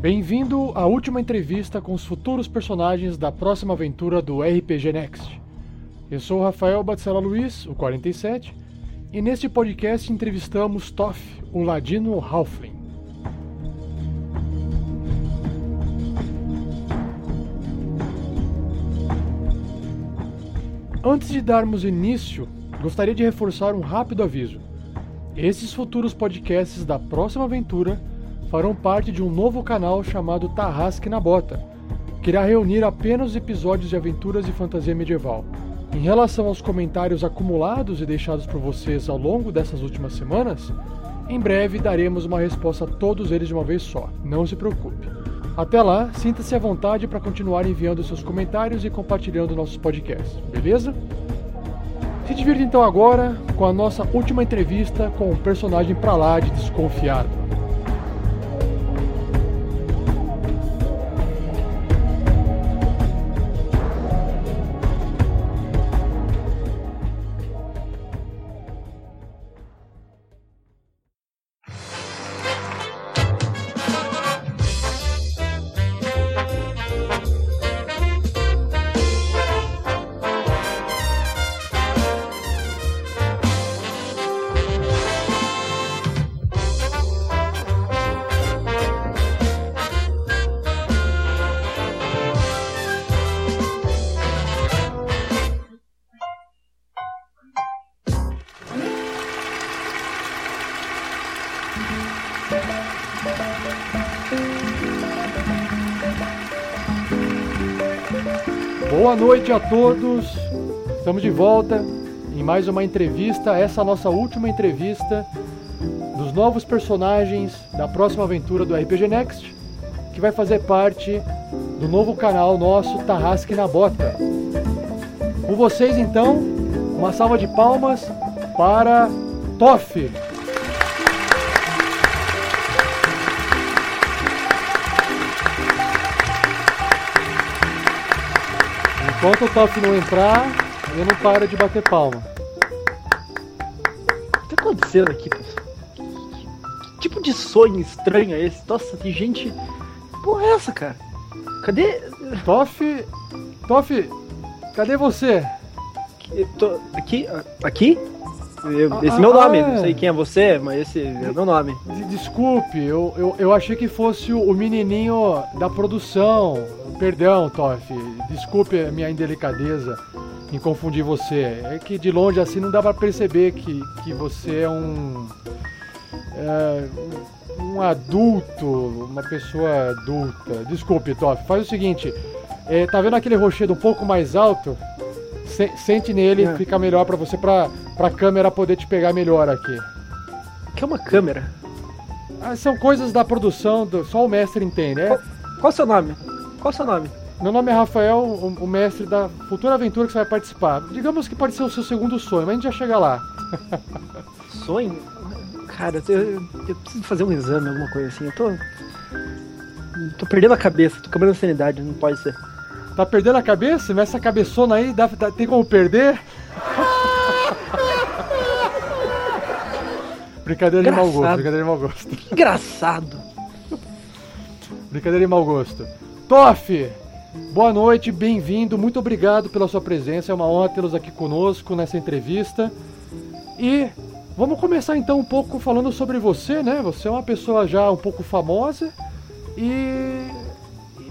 Bem-vindo à última entrevista com os futuros personagens da próxima aventura do RPG Next. Eu sou o Rafael Batzela Luiz, o 47, e neste podcast entrevistamos Toff, o ladino Halfling. Antes de darmos início, gostaria de reforçar um rápido aviso. Esses futuros podcasts da próxima aventura farão parte de um novo canal chamado Tarrasque na Bota, que irá reunir apenas episódios de aventuras e fantasia medieval. Em relação aos comentários acumulados e deixados por vocês ao longo dessas últimas semanas, em breve daremos uma resposta a todos eles de uma vez só, não se preocupe. Até lá, sinta-se à vontade para continuar enviando seus comentários e compartilhando nossos podcasts, beleza? Se divirta então agora com a nossa última entrevista com um personagem pra lá de desconfiado. Noite a todos. Estamos de volta em mais uma entrevista, essa é a nossa última entrevista dos novos personagens da próxima aventura do RPG Next, que vai fazer parte do novo canal nosso Tarrasque na Bota. Com vocês então, uma salva de palmas para Toff. Enquanto o Toff não entrar, eu não paro de bater palma. O que tá acontecendo aqui, pessoal? Que tipo de sonho estranho é esse? Nossa, tem gente. Que porra é essa, cara? Cadê. Toff. Toff, cadê você? Eu tô- Aqui? Aqui? Ah, esse é meu ah, nome, ah, não é. sei quem é você, mas esse é meu nome. De- Desculpe, eu, eu, eu achei que fosse o o menininho da produção. Perdão, Toff. Desculpe a minha indelicadeza em confundir você. É que de longe assim não dá pra perceber que, que você é um. é, um adulto, uma pessoa adulta. Desculpe, Toff. Faz o seguinte: é, tá vendo aquele rochedo um pouco mais alto? Se- sente nele, É. fica melhor pra você, pra, pra câmera poder te pegar melhor aqui. O que é uma câmera? Ah, são coisas da produção, do- só o mestre entende. É, Qual o seu nome? Qual o seu nome? meu nome é Rafael, o, o mestre da futura aventura que você vai participar. Digamos que pode ser o seu segundo sonho, mas a gente já chega lá. Sonho? Cara, eu, eu preciso fazer um exame, alguma coisa assim. Eu tô. Tô perdendo a cabeça, tô quebrando a sanidade, não pode ser. Tá perdendo a cabeça? Mas essa cabeçona aí dá, dá- tem como perder? brincadeira de mau gosto, brincadeira de mau gosto. Que engraçado. Brincadeira de mau gosto. Toff, boa noite, bem-vindo, muito obrigado pela sua presença, é uma honra tê-los aqui conosco nessa entrevista. E vamos começar então um pouco falando sobre você, né? Você é uma pessoa já um pouco famosa e.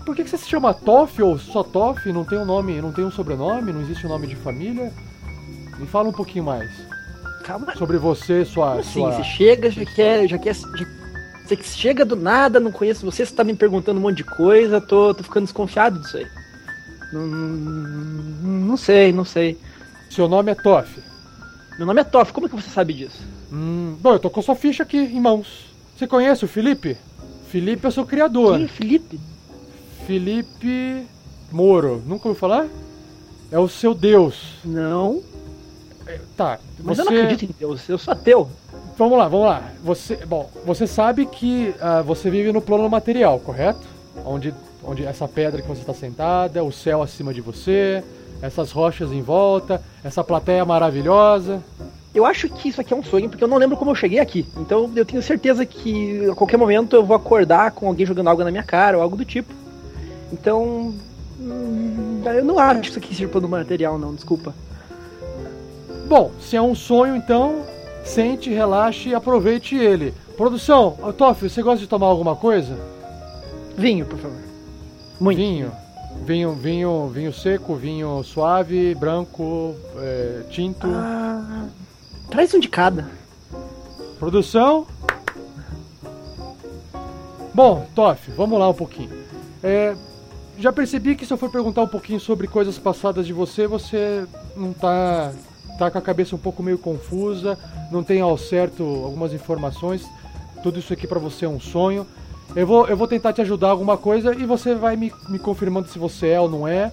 por que, que você se chama Toff ou só Toff? Não tem um nome, não tem um sobrenome, não existe um nome de família? Me fala um pouquinho mais Calma. sobre você, sua. Como assim? sua... Você chega, já quer. Já quer já- você que chega do nada, não conheço você, você tá me perguntando um monte de coisa, tô, tô ficando desconfiado disso aí. Não, não sei, não sei. Seu nome é Toff. Meu nome é Toff, como é que você sabe disso? Hum, bom, eu tô com sua ficha aqui em mãos. Você conhece o Felipe? Felipe é seu criador. Quem é Felipe? Felipe Moro. Nunca ouviu falar? É o seu Deus. Não, Tá. mas você... eu não acredito em Deus, eu sou ateu. Vamos lá, vamos lá. Você, bom, você sabe que ah, você vive no plano material, correto? Onde, onde essa pedra que você está sentada, o céu acima de você, essas rochas em volta, essa plateia maravilhosa. eu acho que isso aqui é um sonho, porque eu não lembro como eu cheguei aqui. Então eu tenho certeza que a qualquer momento eu vou acordar com alguém jogando algo na minha cara ou algo do tipo. Então. Hum, eu não acho que isso aqui seja plano material, não, desculpa. Bom, se é um sonho, então sente, relaxe e aproveite ele. Produção, Toff, você gosta de tomar alguma coisa? Vinho, por favor. Muito. Vinho. Vinho, vinho, vinho seco, vinho suave, branco, é, tinto. Ah, traz um de cada. Produção. Bom, Toff, vamos lá um pouquinho. É, já percebi que se eu for perguntar um pouquinho sobre coisas passadas de você, você não tá, tá com a cabeça um pouco meio confusa, não tem ao certo algumas informações. Tudo isso aqui para você é um sonho. Eu vou, eu vou tentar te ajudar alguma coisa e você vai me, me confirmando se você é ou não é.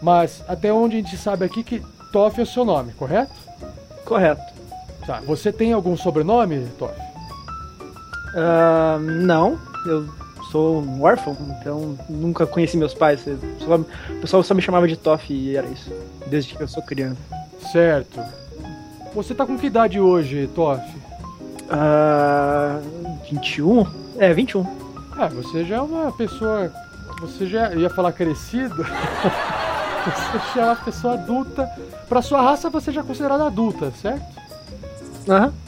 Mas até onde a gente sabe aqui que Toff é o seu nome, correto? Correto. Tá. Você tem algum sobrenome, Toff? Uh, não. Eu sou um órfão, então nunca conheci meus pais. Só, o pessoal só me chamava de Toff e era isso. Desde que eu sou criança. Certo. Você tá com que idade hoje, Toff? Uh, 21? É, 21. É, você já é uma pessoa. Você já ia falar crescido. você já é uma pessoa adulta. Pra sua raça você já é considerada adulta, certo? Aham. Uhum.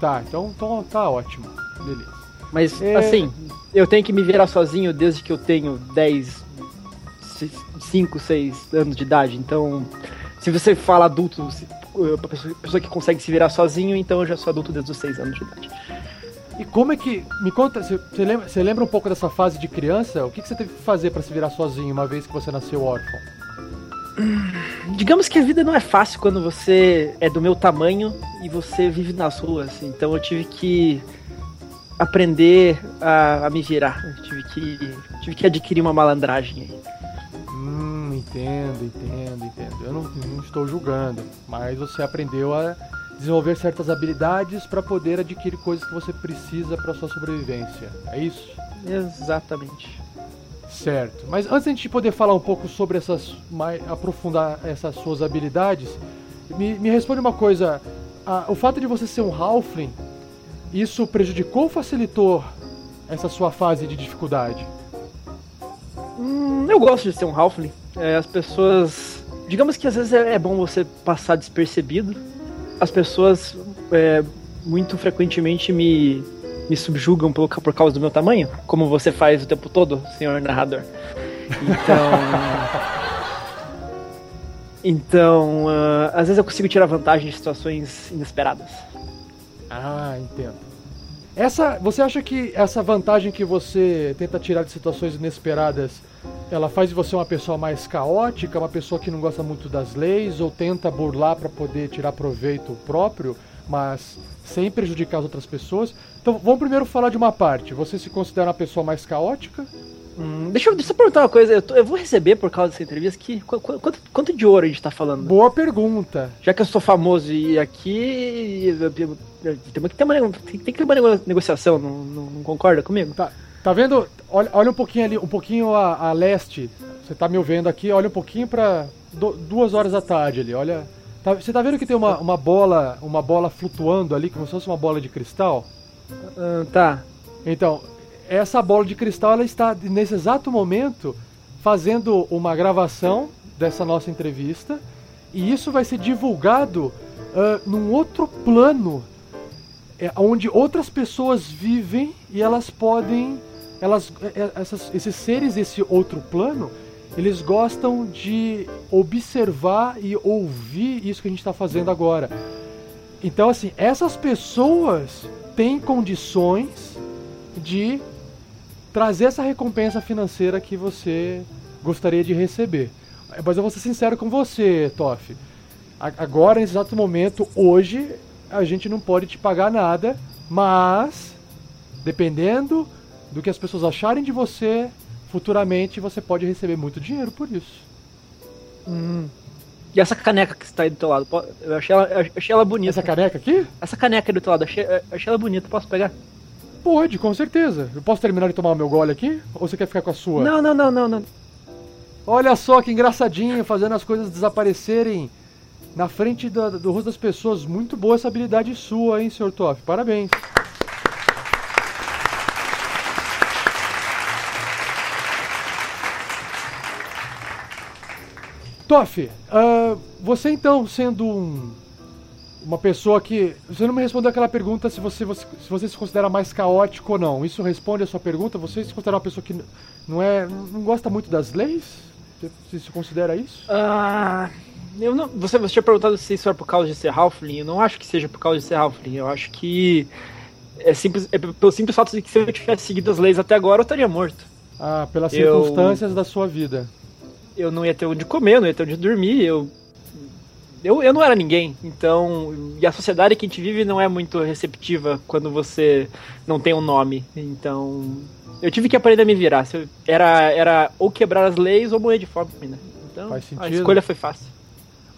Tá, então, então tá ótimo. Beleza. Mas é... assim, eu tenho que me virar sozinho desde que eu tenho 10, 5, 6 anos de idade. Então, se você fala adulto, pessoa que consegue se virar sozinho, então eu já sou adulto desde os 6 anos de idade. E como é que. Me conta, você lembra, você lembra um pouco dessa fase de criança? O que, que você teve que fazer para se virar sozinho uma vez que você nasceu órfão? Digamos que a vida não é fácil quando você é do meu tamanho e você vive nas ruas. Então eu tive que aprender a, a me virar. Eu tive que, tive que adquirir uma malandragem aí. Hum, entendo, entendo, entendo. Eu não, não estou julgando, mas você aprendeu a desenvolver certas habilidades para poder adquirir coisas que você precisa para sua sobrevivência. É isso? Exatamente. Certo. Mas antes de a gente poder falar um pouco sobre essas, mais, aprofundar essas suas habilidades, me, me responde uma coisa. o fato de você ser um halfling, isso prejudicou ou facilitou essa sua fase de dificuldade? Hum, eu gosto de ser um halfling. É, as pessoas, digamos que às vezes é, é bom você passar despercebido as pessoas é, muito frequentemente me, me subjugam por, por causa do meu tamanho, como você faz o tempo todo, senhor narrador. Então. então, uh, às vezes eu consigo tirar vantagem de situações inesperadas. Ah, entendo. Essa, você acha que essa vantagem que você tenta tirar de situações inesperadas ela faz de você uma pessoa mais caótica, uma pessoa que não gosta muito das leis ou tenta burlar para poder tirar proveito próprio, mas sem prejudicar as outras pessoas. Então vamos primeiro falar de uma parte. Você se considera uma pessoa mais caótica? Hum, deixa, eu, deixa eu perguntar uma coisa. Eu, tô, eu, vou receber por causa dessa entrevista que quanto, quanto, quanto, de ouro a gente tá falando? Boa pergunta. Já que eu sou famoso e aqui tem que ter uma, tem que ter uma negociação, não, não, não concorda comigo? Tá. Tá vendo? Olha, olha um pouquinho ali, um pouquinho a, a leste. Você tá me ouvindo aqui, olha um pouquinho pra do, duas horas da tarde ali, olha. Tá, você tá vendo que tem uma, uma bola uma bola flutuando ali, como se fosse uma bola de cristal? Uh, tá. Então, essa bola de cristal ela está nesse exato momento fazendo uma gravação dessa nossa entrevista e isso vai ser divulgado uh, num outro plano é, onde outras pessoas vivem e elas podem elas, é, é, essas, esses seres desse outro plano, eles gostam de observar e ouvir isso que a gente está fazendo agora. Então, assim, essas pessoas têm condições de trazer essa recompensa financeira que você gostaria de receber. Mas eu vou ser sincero com você, Toff. Agora, nesse exato momento, hoje, a gente não pode te pagar nada, mas dependendo do que as pessoas acharem de você, futuramente você pode receber muito dinheiro por isso. Hum. E essa caneca que está aí do teu lado? Eu achei ela, eu achei ela bonita. Essa caneca aqui? Essa caneca aí do teu lado, achei, achei ela bonita. Posso pegar? Pode, com certeza. Eu posso terminar de tomar o meu gole aqui? Ou você quer ficar com a sua? Não, não, não, não, não. Olha só que engraçadinho, fazendo as coisas desaparecerem na frente do, do rosto das pessoas. Muito boa essa habilidade sua, hein, Sr. Toff? Parabéns. Toff, uh, você então, sendo um, uma pessoa que. Você não me respondeu aquela pergunta se você, você, se você se considera mais caótico ou não. Isso responde a sua pergunta? Você se considera uma pessoa que não, é, não gosta muito das leis? Você se considera isso? Ah. Eu não, você, você tinha perguntado se isso era por causa de ser Halfling. Eu não acho que seja por causa de ser Halfling. Eu acho que é, simples, é pelo simples fato de que se eu tivesse seguido as leis até agora, eu estaria morto. Ah, pelas eu... circunstâncias da sua vida eu não ia ter onde comer, não ia ter onde dormir, eu, eu, eu não era ninguém. Então, e a sociedade que a gente vive não é muito receptiva quando você não tem um nome. Então, eu tive que aprender a me virar. Era, era ou quebrar as leis ou morrer de fome, né? Então, a escolha foi fácil.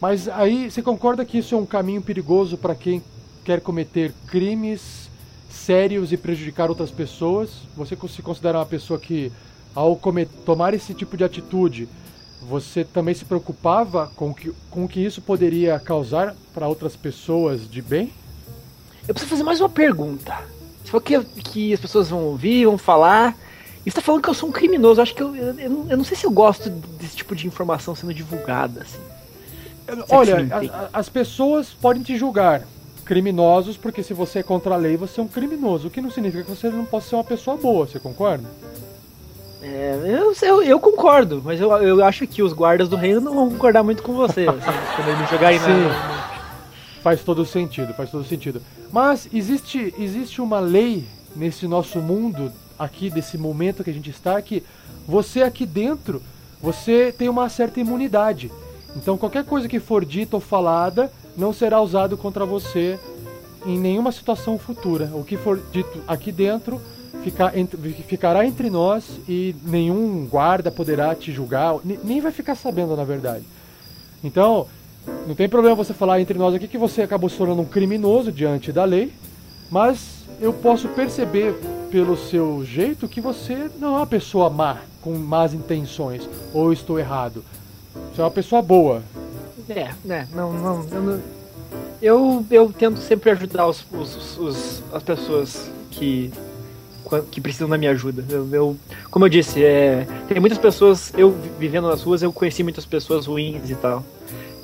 Mas aí, você concorda que isso é um caminho perigoso para quem quer cometer crimes sérios e prejudicar outras pessoas? Você se considera uma pessoa que, ao comer, tomar esse tipo de atitude, você também se preocupava com que, com que isso poderia causar para outras pessoas de bem? Eu preciso fazer mais uma pergunta. Se for que, que as pessoas vão ouvir, vão falar. E você tá falando que eu sou um criminoso. Eu acho que eu, eu, eu, não, eu não sei se eu gosto desse tipo de informação sendo divulgada. Assim. Olha, a, as pessoas podem te julgar criminosos porque se você é contra a lei, você é um criminoso. O que não significa que você não possa ser uma pessoa boa, você concorda? É, eu, eu, eu, concordo, mas eu, eu acho que os guardas do reino não vão concordar muito com você. assim, quando ele jogar aí na, Faz todo sentido, faz todo sentido. Mas existe, existe uma lei nesse nosso mundo, aqui, desse momento que a gente está, que você aqui dentro, você tem uma certa imunidade. Então qualquer coisa que for dita ou falada não será usado contra você em nenhuma situação futura. O que for dito aqui dentro ficará entre nós e nenhum guarda poderá te julgar, nem vai ficar sabendo na verdade. Então, não tem problema você falar entre nós aqui que você acabou se tornando um criminoso diante da lei, mas eu posso perceber pelo seu jeito que você não é uma pessoa má, com más intenções, ou estou errado. Você é uma pessoa boa. É, né, não, não, eu, não, eu, eu tento sempre ajudar os, os, os, as pessoas que que precisam da minha ajuda. Eu, eu como eu disse, é, tem muitas pessoas, eu vivendo nas ruas, eu conheci muitas pessoas ruins e tal.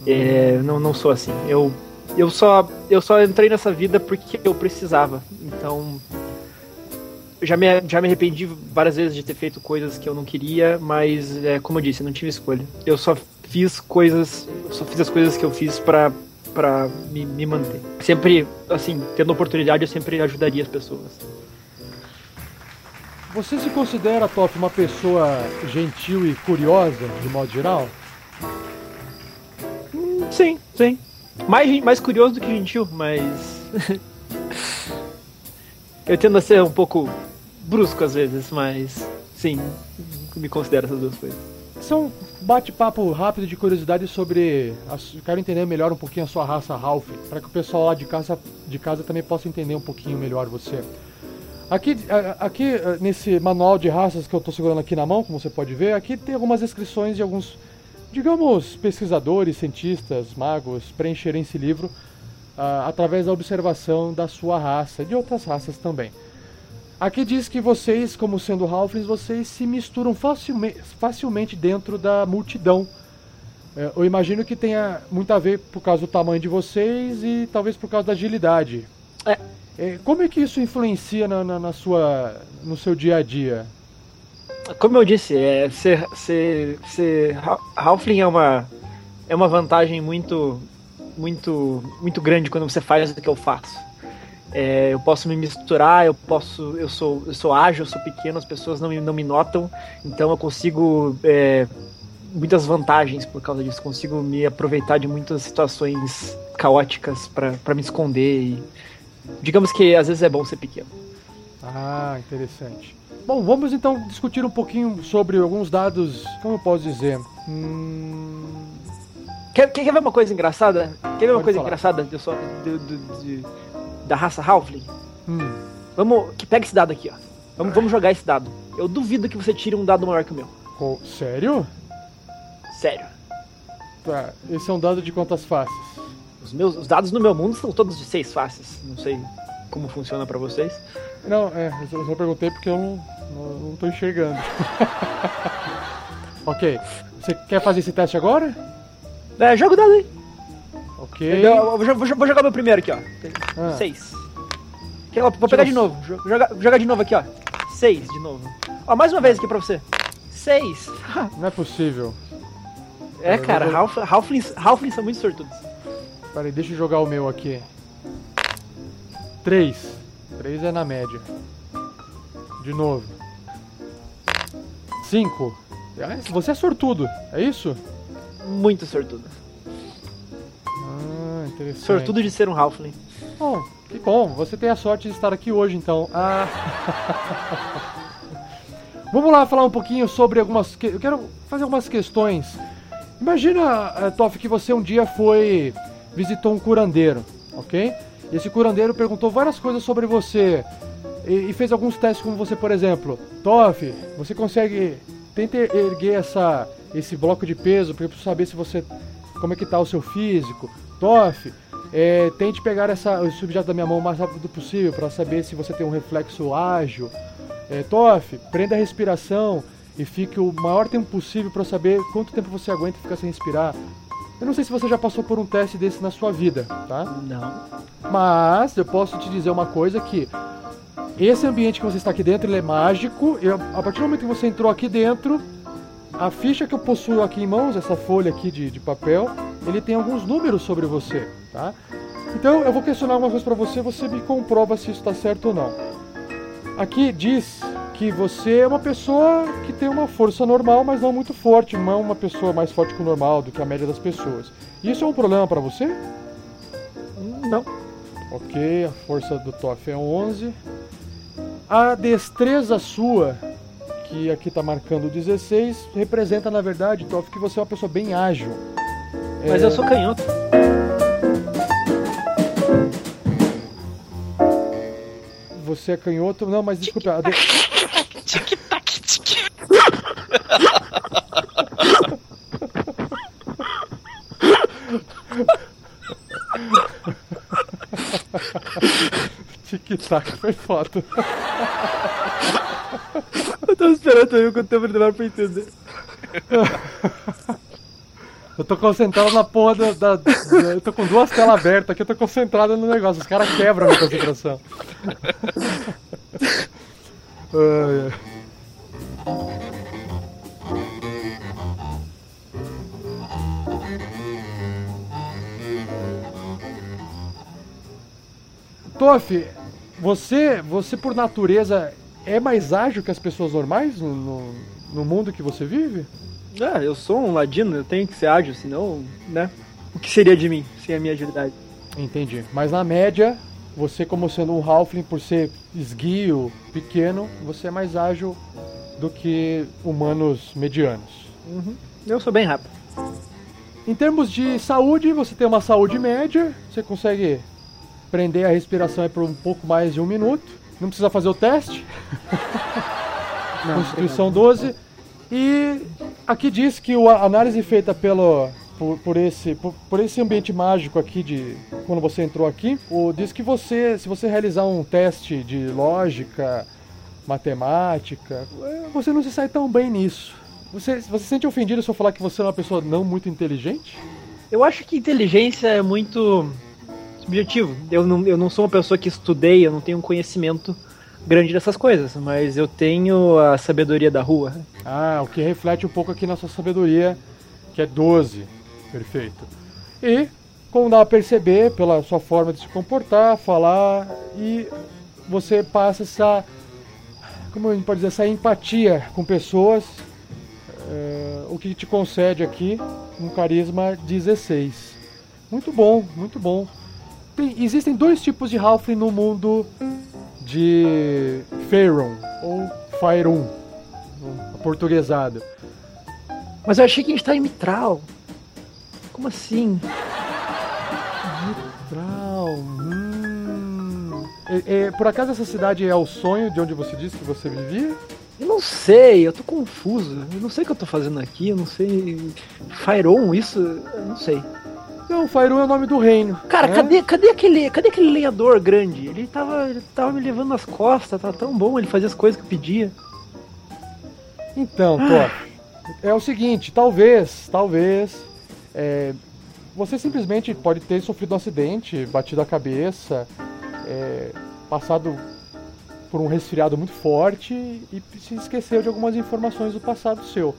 É, não, não sou assim. Eu, eu, só, eu só entrei nessa vida porque eu precisava. Então, já me, já me arrependi várias vezes de ter feito coisas que eu não queria, mas, é, como eu disse, eu não tive escolha. Eu só fiz coisas, só fiz as coisas que eu fiz para para me, me manter. Sempre, assim, tendo oportunidade, eu sempre ajudaria as pessoas. Você se considera, Top, uma pessoa gentil e curiosa, de modo geral? Sim, sim. Mais, mais curioso do que gentil, mas. Eu tendo a ser um pouco brusco às vezes, mas. Sim, me considero essas duas coisas. São um bate-papo rápido de curiosidade sobre. A, quero entender melhor um pouquinho a sua raça Ralph, para que o pessoal lá de casa, de casa também possa entender um pouquinho melhor você. Aqui, aqui nesse manual de raças que eu estou segurando aqui na mão, como você pode ver, aqui tem algumas descrições de alguns, digamos, pesquisadores, cientistas, magos preencherem esse livro uh, através da observação da sua raça e de outras raças também. Aqui diz que vocês, como sendo Halflings, vocês se misturam facilmente, facilmente dentro da multidão. É, eu imagino que tenha muito a ver por causa do tamanho de vocês e talvez por causa da agilidade. É, como é que isso influencia na, na, na, sua, no seu dia a dia? Como eu disse, é, ser, ser, ser Halfling é uma, é uma vantagem muito, muito, muito grande quando você faz o que eu faço. É, eu posso me misturar, eu posso, eu sou, eu sou ágil, eu sou pequeno, as pessoas não me, não me notam, então eu consigo é, muitas vantagens por causa disso. Consigo me aproveitar de muitas situações caóticas para me esconder e digamos que às vezes é bom ser pequeno. Ah, interessante. Bom, vamos então discutir um pouquinho sobre alguns dados, como eu posso dizer? Hum... Quer, quer, ver uma coisa engraçada? Quer ver uma Pode coisa falar. engraçada do, do, do, de, da raça Halfling? Hum. Vamos, que pega esse dado aqui, ó. Vamos, vamos jogar esse dado. Eu duvido que você tire um dado maior que o meu. sério? Sério. Tá, esse é um dado de quantas faces? Os, meus, os dados no meu mundo são todos de seis faces. Não sei como funciona para vocês. Não, é, eu só perguntei porque eu não, não, não tô enxergando. ok. Você quer fazer esse teste agora? É, joga o dado aí. Ok. Eu, vou, vou, vou, jogar meu primeiro aqui, ó. Ah. Seis. Vou pegar de novo. Jogar, jogar de novo aqui, ó. Seis de novo. Ó, mais uma vez aqui pra você. Seis. Não é possível. É, cara. Halflings, Halflings são muito sortudos. Peraí, deixa eu jogar o meu aqui. Três. Três é na média. De novo. Cinco. Ah, você é sortudo, é isso? Muito sortudo. Ah, interessante. Sortudo de ser um Halfling. Bom, que bom. Você tem a sorte de estar aqui hoje, então. Ah. Vamos lá falar um pouquinho sobre algumas. Eu quero fazer algumas questões. Imagina, uh, Toff, que você um dia foi. Visitou um curandeiro, ok? E esse curandeiro perguntou várias coisas sobre você. E, e fez alguns testes como você, por exemplo. Toff, você consegue. Tenta erguer essa, esse bloco de peso para saber se você. como é que tá o seu físico. Toff, é, tente pegar essa, esse objeto da minha mão o mais rápido possível para saber se você tem um reflexo ágil. É, Toff, prenda a respiração e fique o maior tempo possível para saber quanto tempo você aguenta ficar sem respirar. Eu não sei se você já passou por um teste desse na sua vida, tá? Não. Mas eu posso te dizer uma coisa que esse ambiente que você está aqui dentro ele é mágico. E a partir do momento que você entrou aqui dentro, a ficha que eu possuo aqui em mãos, essa folha aqui de, de papel, ele tem alguns números sobre você, tá? Então eu vou questionar algumas coisas para você, você me comprova se isso está certo ou não. Aqui diz que você é uma pessoa que tem uma força normal, mas não muito forte, não é uma pessoa mais forte que o normal, do que a média das pessoas. Isso é um problema para você? Não. Ok, a força do TOF é 11. A destreza sua, que aqui está marcando 16, representa na verdade, TOF, que você é uma pessoa bem ágil. Mas é... eu sou canhoto. Você é canhoto? Não, mas desculpa. Tic-tac, tic. Tic-tac foi foto. Eu tava esperando também quanto tempo demora pra entender. Eu tô concentrado na porra da, da, da, Eu tô com duas telas abertas aqui, eu tô concentrado no negócio. Os caras quebram a minha concentração. ai, Toff, você, você por natureza é mais ágil que as pessoas normais no, no, no mundo que você vive? Ah, eu sou um ladino, eu tenho que ser ágil, senão, né? O que seria de mim sem a minha agilidade? Entendi. Mas na média, você como sendo um halfling, por ser esguio, pequeno, você é mais ágil do que humanos medianos. Uhum. Eu sou bem rápido. Em termos de saúde, você tem uma saúde média, você consegue prender a respiração por um pouco mais de um minuto. Não precisa fazer o teste. Não, Constituição 12. E aqui diz que a análise feita pelo, por, por, esse, por, por, esse ambiente mágico aqui de quando você entrou aqui, o, diz que você, se você realizar um teste de lógica, matemática, é, você não se sai tão bem nisso. Você, você se sente ofendido se eu falar que você é uma pessoa não muito inteligente? Eu acho que inteligência é muito subjetivo. Eu não, eu não sou uma pessoa que estudei, eu não tenho um conhecimento grande dessas coisas, mas eu tenho a sabedoria da rua. Ah, o que reflete um pouco aqui na sua sabedoria, que é 12. Perfeito. E, como dá a perceber, pela sua forma de se comportar, falar, e você passa essa. Como a gente pode dizer, essa empatia com pessoas, é, o que te concede aqui um carisma 16. Muito bom, muito bom. Tem, existem dois tipos de Halfling no mundo de Faerun ou Faerun, portuguesado. Mas eu achei que a gente tá em Mitral. Como assim? Mitral. Hum. É, é, por acaso essa cidade é o sonho de onde você disse que você vivia? Eu não sei, eu tô confuso. Eu não sei o que eu tô fazendo aqui, eu não sei. Faeron, isso? Eu não sei. Não, o Faerun é o nome do reino. Cara, né? cadê, cadê, aquele, cadê aquele lenhador grande? Ele tava, ele tava me levando nas costas, tava tão bom, ele fazia as coisas que eu pedia. Então, Thor, é o seguinte, talvez, talvez, é, você simplesmente pode ter sofrido um acidente, batido a cabeça, é, passado por um resfriado muito forte e se esqueceu de algumas informações do passado seu.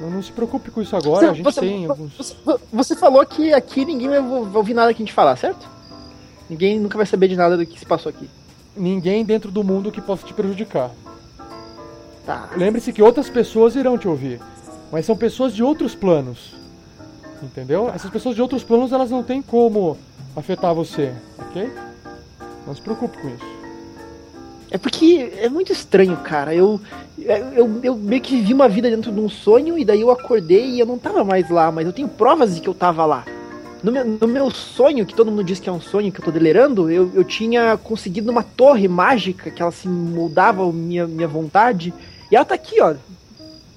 Não, não se preocupe com isso agora, a gente você, tem você, alguns... você, você falou que aqui ninguém vai ouvir nada que a gente falar, certo? Ninguém nunca vai saber de nada do que se passou aqui. Ninguém dentro do mundo que possa te prejudicar. Tá. Lembre-se que outras pessoas irão te ouvir, mas são pessoas de outros planos. Entendeu? Essas pessoas de outros planos, elas não têm como afetar você, ok? Não se preocupe com isso. É porque é muito estranho, cara. Eu, eu, eu meio que vivi uma vida dentro de um sonho e daí eu acordei e eu não tava mais lá, mas eu tenho provas de que eu tava lá. No meu, no meu sonho, que todo mundo diz que é um sonho, que eu tô delirando, eu, eu tinha conseguido uma torre mágica que ela se moldava a minha, minha vontade. E ela tá aqui, ó.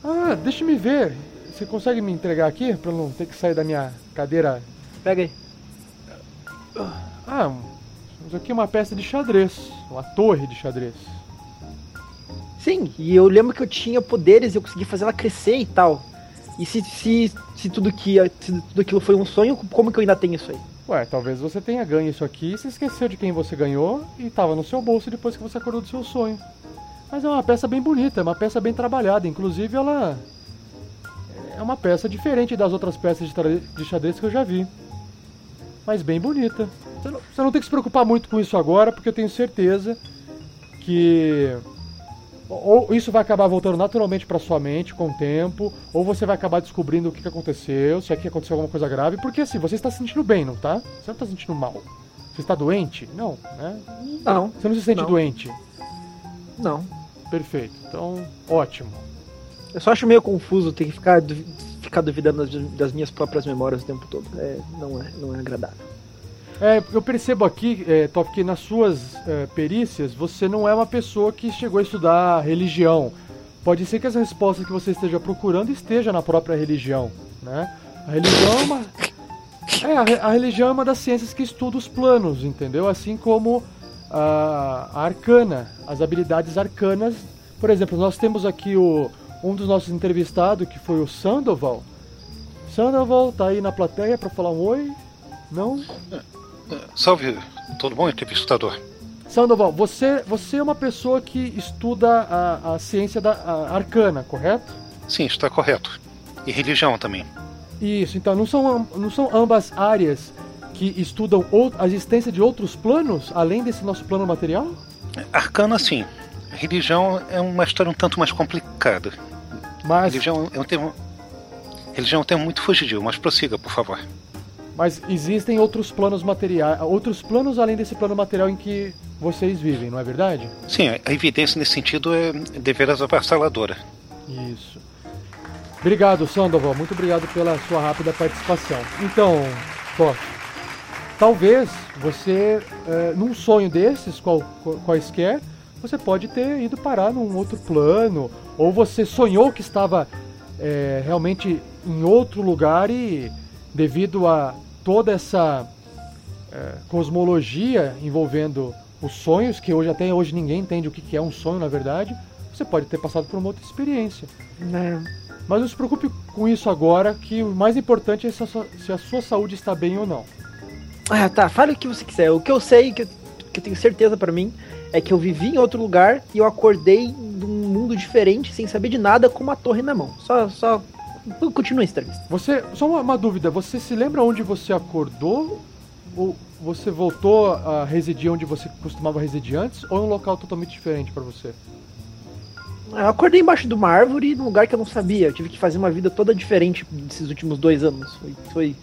Ah, deixa me ver. Você consegue me entregar aqui pra eu não ter que sair da minha cadeira? Pega aí. Ah, isso aqui é uma peça de xadrez, uma torre de xadrez. Sim, e eu lembro que eu tinha poderes e eu consegui fazer ela crescer e tal. E se, se, se, tudo, que, se tudo aquilo foi um sonho, como que eu ainda tenho isso aí? Ué, talvez você tenha ganho isso aqui e se esqueceu de quem você ganhou e tava no seu bolso depois que você acordou do seu sonho. Mas é uma peça bem bonita, é uma peça bem trabalhada. Inclusive, ela é uma peça diferente das outras peças de, de xadrez que eu já vi. Mas bem bonita. Você não, você não tem que se preocupar muito com isso agora, porque eu tenho certeza que ou isso vai acabar voltando naturalmente para sua mente com o tempo, ou você vai acabar descobrindo o que que aconteceu, se aqui aconteceu alguma coisa grave, porque assim, você está se sentindo bem, não tá? Você não está se sentindo mal. Você está doente? Não, né? Não, Você não se sente Não. doente. não. Perfeito. Então, ótimo. Eu só acho meio confuso ter que ficar, ficar duvidando das, das minhas próprias memórias o tempo todo. É, não, é, não é agradável. É, eu percebo aqui, é, Top, que nas suas é, perícias você não é uma pessoa que chegou a estudar religião. Pode ser que as respostas que você esteja procurando esteja na própria religião, né? A religião é uma... É, a, a religião é uma das ciências que estuda os planos, entendeu? Assim como a, a arcana, as habilidades arcanas. Por exemplo, nós temos aqui o, um dos nossos entrevistados, que foi o Sandoval. Sandoval tá aí na plateia para falar um oi? Não? Salve, tudo bom, entrevistador? Sandoval, você, você é uma pessoa que estuda a, a ciência da a arcana, correto? Sim, está correto. E religião também. Isso, então não são, não são ambas áreas que estudam a existência de outros planos, além desse nosso plano material? Arcana, sim. Religião é uma história um tanto mais complicada. Mas, Religião é um termo. Religião é um termo muito fugidio, mas prossiga, por favor. Mas existem outros planos materiais, outros planos além desse plano material em que vocês vivem, não é verdade? Sim, a evidência nesse sentido é deveras avassaladora. Isso. Obrigado, Sandoval. Muito obrigado pela sua rápida participação. Então, Toff, talvez você, eh, num sonho desses, qual, quaisquer, você pode ter ido parar num outro plano, ou você sonhou que estava eh, realmente em outro lugar e, devido a toda essa eh, cosmologia envolvendo os sonhos, que hoje até hoje ninguém entende o que é um sonho, na verdade, você pode ter passado por uma outra experiência. Né? Mas não se preocupe com isso agora, que o mais importante é se a sua, se a sua saúde está bem ou não. Ah, tá. Fale o que você quiser. O que eu sei, que eu, que eu tenho certeza pra mim, é que eu vivi em outro lugar e eu acordei num mundo diferente, sem saber de nada, com uma torre na mão. Só, só. Continua a entrevista. Você, só uma, uma dúvida, você se lembra onde você acordou? Ou você voltou a residir onde você costumava residir antes? Ou é um local totalmente diferente para você? Eu acordei embaixo de uma árvore num lugar que eu não sabia. Eu tive que fazer uma vida toda diferente desses últimos dois anos. Foi. Foi,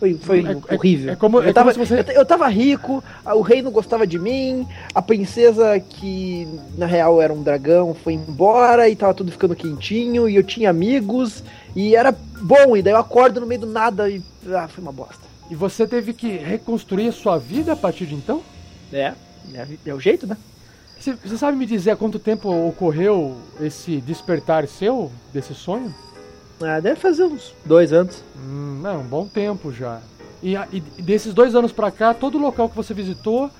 foi, foi É- é- horrível. é como- eu, é tava, como você- eu, eu tava rico, o rei não gostava de mim, a princesa, que na real era um dragão, foi embora e tava tudo ficando quentinho, e eu tinha amigos, e era bom, e daí eu acordo no meio do nada e. Ah, foi uma bosta. E você teve que reconstruir a sua vida a partir de então? É, é, é o jeito, né? Você, você sabe me dizer há quanto tempo ocorreu esse despertar seu, desse sonho? Ah, deve fazer uns dois anos. Hum, é um bom tempo já. E, e desses dois anos pra cá, todo local que você visitou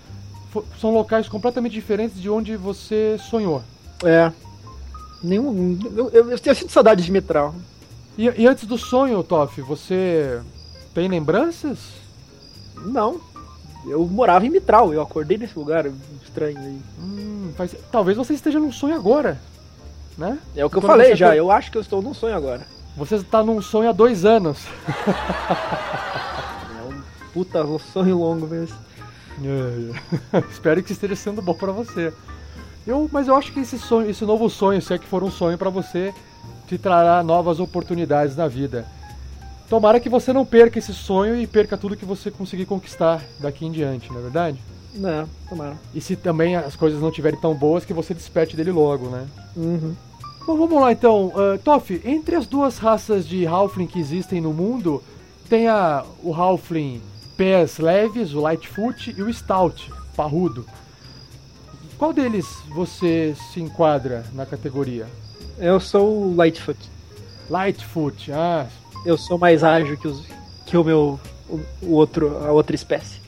são locais completamente diferentes de onde você sonhou. É. Nenhum. Eu, eu, eu tenho saudade de Mitral. E, e, antes do sonho, Toff, você tem lembranças? Não. Eu morava em Mitral, eu acordei nesse lugar estranho aí. Hum, faz... Talvez você esteja num sonho agora, né? É o que eu falei já, eu acho que eu estou num sonho agora. Você está num sonho há dois anos. é um puta sonho longo mesmo. É, é. Espero que esteja sendo bom para você. Eu, mas eu acho que esse sonho, esse novo sonho, se é que for um sonho para você, te trará novas oportunidades na vida. Tomara que você não perca esse sonho e perca tudo que você conseguir conquistar daqui em diante, não é verdade? Não, tomara. E se também as coisas não estiverem tão boas, que você desperte dele logo, né? Uhum. Bom, vamos lá então. Uh, Toff, entre as duas raças de Halfling que existem no mundo, tem a, o Halfling pés leves, o Lightfoot, e o Stout, parrudo. Qual deles você se enquadra na categoria? Eu sou o Lightfoot. Lightfoot, ah. Eu sou mais ágil que, os, que o meu. O, o outro, a outra espécie.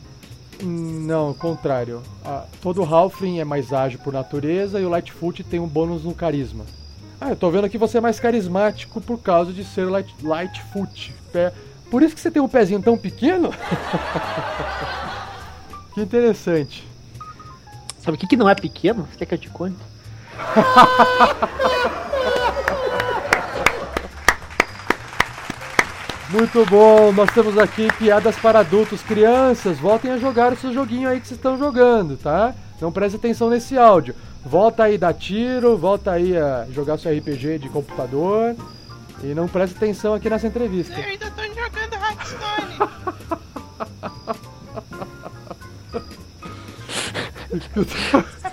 Não, contrário. Ah, todo Halfling é mais ágil por natureza e o Lightfoot tem um bônus no carisma. Ah, eu tô vendo que você é mais carismático por causa de ser light, Lightfoot. Pé... Por isso que você tem um pezinho tão pequeno? que interessante. Sabe o que, que não é pequeno? Você quer que eu te conte? Muito bom, nós temos aqui piadas para adultos. Crianças, voltem a jogar o seu joguinho aí que vocês estão jogando, tá? Não preste atenção nesse áudio. Volta aí dar tiro, volta aí a jogar seu RPG de computador. E não preste atenção aqui nessa entrevista. Eu ainda tô jogando Hearthstone.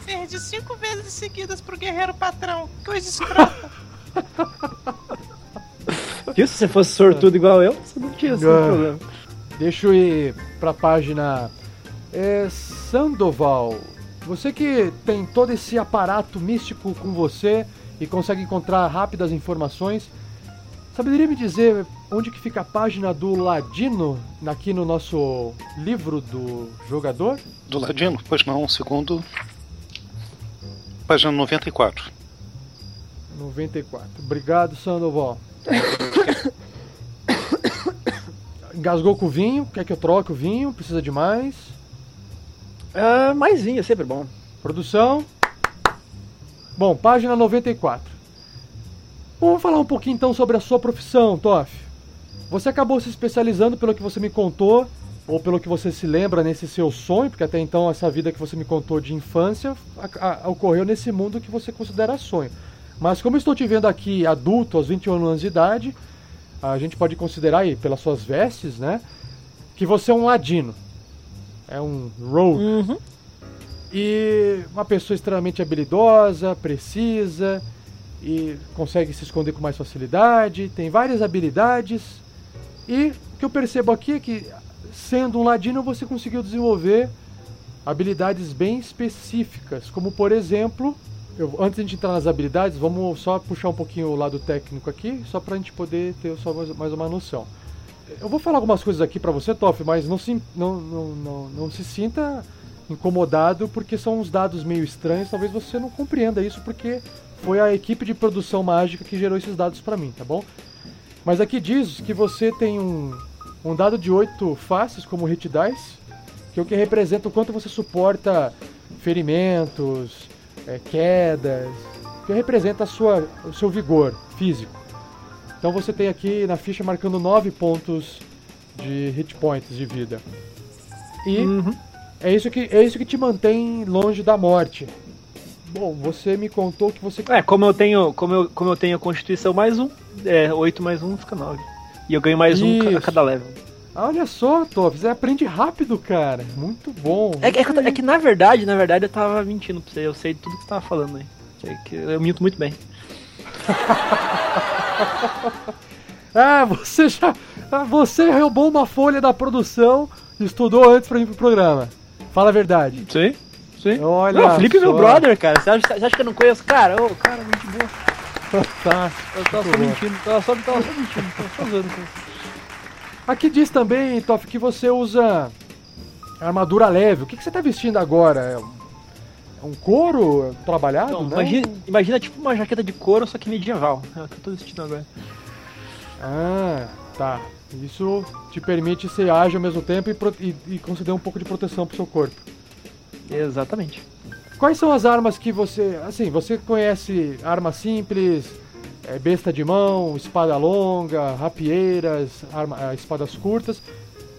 Perdi cinco vezes seguidas pro guerreiro patrão. Coisa escrota. Viu? Se você fosse sortudo igual eu, você não tinha esse ah. problema. Deixa eu ir pra página. É, Sandoval, você que tem todo esse aparato místico com você e consegue encontrar rápidas informações, saberia me dizer onde que fica a página do Ladino aqui no nosso livro do jogador? Do Ladino? Pois não, segundo. Página 94. 94. Obrigado, Sandoval. Engasgou com o vinho? Quer que eu troque o vinho? Precisa de mais? Uh, mais vinho é sempre bom. Produção. Bom, página 94. Vamos falar um pouquinho então sobre a sua profissão, Toff. Você acabou se especializando pelo que você me contou, ou pelo que você se lembra nesse seu sonho, porque até então essa vida que você me contou de infância a, a, ocorreu nesse mundo que você considera sonho. Mas como estou te vendo aqui adulto, aos 21 anos de idade, a gente pode considerar aí, pelas suas vestes, né, que você é um ladino é um rogue. Uhum. E uma pessoa extremamente habilidosa, precisa e consegue se esconder com mais facilidade, tem várias habilidades. E o que eu percebo aqui é que, sendo um ladino, você conseguiu desenvolver habilidades bem específicas, como por exemplo, eu, antes de entrar nas habilidades, vamos só puxar um pouquinho o lado técnico aqui, só para a gente poder ter só mais, mais uma noção. Eu vou falar algumas coisas aqui para você, Toff, mas não se, não, não, não, não se sinta incomodado porque são uns dados meio estranhos. Talvez você não compreenda isso porque foi a equipe de produção mágica que gerou esses dados para mim, tá bom? Mas aqui diz que você tem um, um dado de 8 faces como hit dice, que é o que representa o quanto você suporta ferimentos, é, quedas, que representa a sua, o seu vigor físico. Então você tem aqui na ficha marcando 9 pontos de hit points de vida. E uhum. é, isso que, é isso que te mantém longe da morte. Bom, você me contou que você. É, como eu tenho, como eu, como eu tenho a Constituição mais um, é, 8 mais 1 fica 9. E eu ganho mais isso. um a cada level. Olha só, Top, você aprende rápido, cara. Muito bom. É, é, que, é, que, na verdade, na verdade, eu tava mentindo pra você. Eu sei tudo que você tava falando aí. Eu minto muito bem. ah, você já. Ah, você roubou uma folha da produção e estudou antes pra ir pro programa. Fala a verdade. Sim. Sim. Olha. Não, o Felipe é meu brother, cara. Você acha, você acha que eu não conheço? Cara, ô, oh, cara, muito boa. Tá. Eu tava só mentindo, tava só, tava só mentindo, tava só usando. Aqui diz também, Toff, que você usa armadura leve. O que, que você tá vestindo agora? É um, é um couro trabalhado? Não? imagina, imagina tipo uma jaqueta de couro, só que medieval. É o que eu tô vestindo agora. Ah, tá. Isso te permite ser ágil ao mesmo tempo e, e- e conceder um pouco de proteção pro seu corpo. Exatamente. Quais são as armas que você. Assim, você conhece armas simples, é, besta de mão, espada longa, rapieiras, arma- ah, espadas curtas.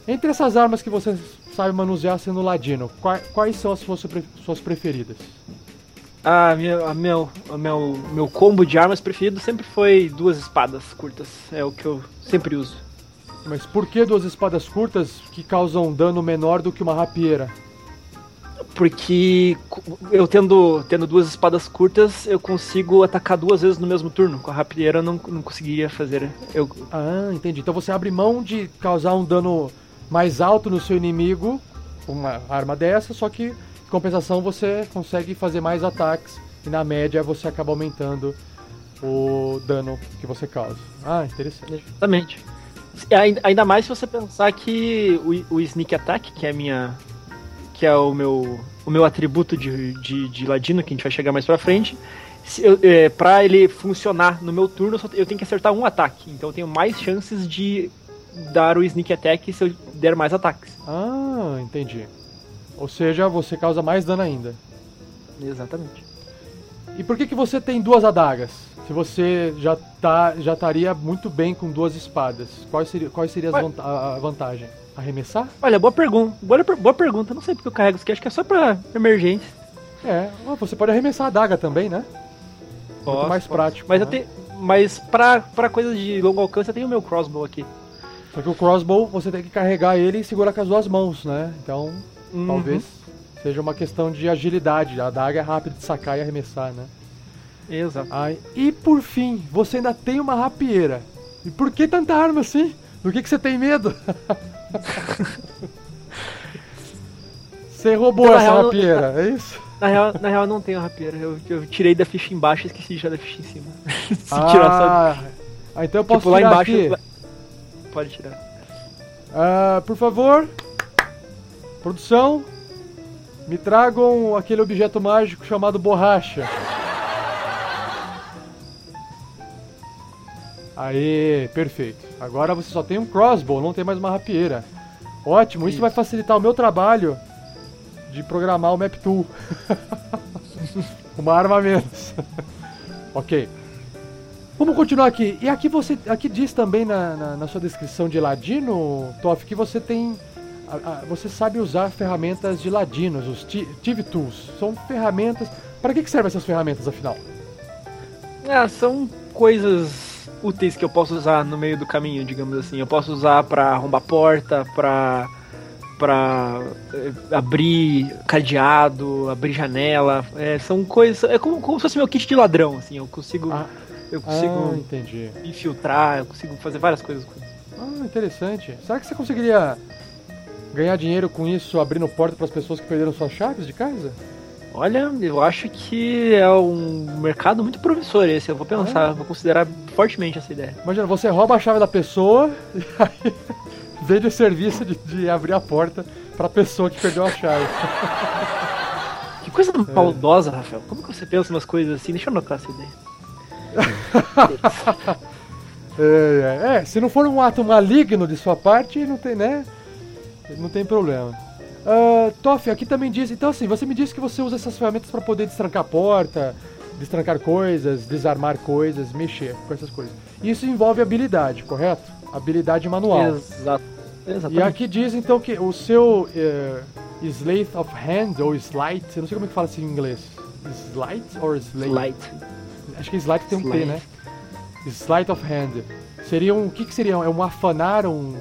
Entre essas armas que você sabe manusear sendo ladino, qua- quais são as suas, suas preferidas? Ah, meu, a meu, meu combo de armas preferido sempre foi duas espadas curtas. É o que eu sempre uso. Mas por que duas espadas curtas que causam dano menor do que uma rapieira? Porque eu tendo, tendo duas espadas curtas, eu consigo atacar duas vezes no mesmo turno. Com a rapieira eu não, não conseguiria fazer. Eu, Ah, entendi. Então você abre mão de causar um dano mais alto no seu inimigo com uma arma dessa, só que em compensação você consegue fazer mais ataques e na média você acaba aumentando o dano que você causa. Ah, interessante. Exatamente. Ainda ainda mais se você pensar que o, o Sneak Attack, que é a minha. Que é o meu. o meu atributo de, de, de ladino, que a gente vai chegar mais pra frente. Se eu, é, pra ele funcionar no meu turno, eu tenho que acertar um ataque. Então eu tenho mais chances de dar o Sneak Attack se eu der mais ataques. Ah, entendi. Ou seja, você causa mais dano ainda. Exatamente. E por que, que você tem duas adagas? Se você já tá já estaria muito bem com duas espadas, qual seria, qual seria a vantagem? Arremessar? Olha, boa pergunta. Boa, boa pergunta. Não sei porque eu carrego isso aqui. Acho que é só pra emergência. É, ah, você pode arremessar a adaga também, né? Muito Posso, mais posso. prático. Mas eu né? tenho. Mas pra, pra coisas de longo alcance eu tenho o meu crossbow aqui. Só que o crossbow você tem que carregar ele e segurar com as duas mãos, né? Então Uhum. talvez seja uma questão de agilidade. A adaga é rápida de sacar e arremessar, né? Exato. Ai, e por fim, você ainda tem uma rapieira. E por que tanta arma assim? Do que, que você tem medo? você roubou Então, essa real, não- rapieira, é isso? Na real, na real não tenho rapieira. Eu, eu tirei da ficha embaixo e esqueci de tirar da ficha em cima. Se tirar só. Ah, ah, então eu posso Tipo, lá tirar embaixo. aqui. Pode tirar. Ah, por favor, produção, me tragam aquele objeto mágico chamado borracha. Aê, perfeito. Agora você só tem um crossbow, não tem mais uma rapieira. Ótimo, isso, Isso. vai facilitar o meu trabalho de programar o Map Tool. uma arma a menos. ok. Vamos continuar aqui. E aqui você aqui diz também na, na, na sua descrição de ladino, Toff, que você tem. a- a- você sabe usar ferramentas de ladinos, os TV Tools. São ferramentas. Para que, que servem essas ferramentas afinal? Ah, são coisas úteis que eu posso usar no meio do caminho, digamos assim. Eu posso usar pra arrombar porta, pra. pra eh, abrir cadeado, abrir janela. É, são coisas. É como, como se fosse meu kit de ladrão, assim. Eu consigo. Ah, eu ah, consigo entendi. infiltrar, eu consigo fazer várias coisas com isso. Ah, interessante. Será que você conseguiria ganhar dinheiro com isso abrindo porta para as pessoas que perderam suas chaves de casa? Olha, eu acho que é um mercado muito promissor esse. Eu vou pensar, vou considerar fortemente essa ideia. Imagina, você rouba a chave da pessoa e aí vende o serviço de, de abrir a porta para a pessoa que perdeu a chave. Que coisa maldosa, Rafael. Como que você pensa umas coisas assim? Deixa eu anotar essa ideia. É, é, é, se não for um ato maligno de sua parte, não tem, né? Não tem problema. Ah, Toff, aqui também diz. Então, assim, você me disse que você usa essas ferramentas para poder destrancar a porta, destrancar coisas, desarmar coisas, mexer com essas coisas. Isso envolve habilidade, correto? Habilidade manual. Exato. E Exatamente. aqui diz então que o seu eh, Slate of Hand ou Slite, eu não sei como é que fala assim em inglês. Slite ou Slate? Light. Acho que Slite tem um T, né? Sleight of Hand. Seria um. O que, que seria? É um afanar, um.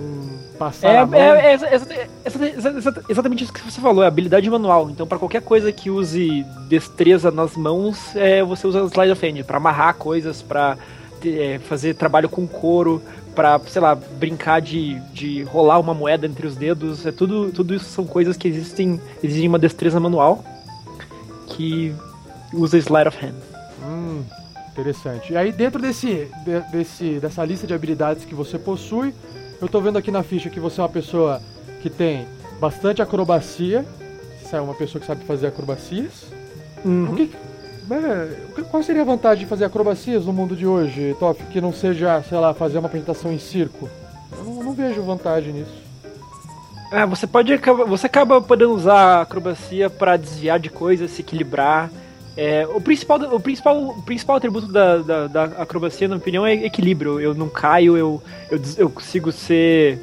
Um passar É, a mão? é, é exa- exatamente isso que você falou, é habilidade manual. Então, pra qualquer coisa que use destreza nas mãos, é, você usa slide of hand. Pra amarrar coisas, pra é, fazer trabalho com couro, pra, sei lá, brincar de, de rolar uma moeda entre os dedos. É tudo, tudo isso são coisas que existem, exigem uma destreza manual que usa slide of hand. Hum, interessante. E aí dentro desse, de- desse, dessa lista de habilidades que você possui, Eu tô vendo aqui na ficha que você é uma pessoa que tem bastante acrobacia. Você é uma pessoa que sabe fazer acrobacias. O que, é, qual seria a vantagem de fazer acrobacias no mundo de hoje, Toff? Que não seja, sei lá, fazer uma apresentação em circo? Eu não, não vejo vantagem nisso. É, você pode você acaba podendo usar a acrobacia para desviar de coisas, se equilibrar. É, o, principal, o, principal, o principal atributo da, da, da, acrobacia, na minha opinião, é equilíbrio. Eu não caio, eu, eu, eu consigo ser.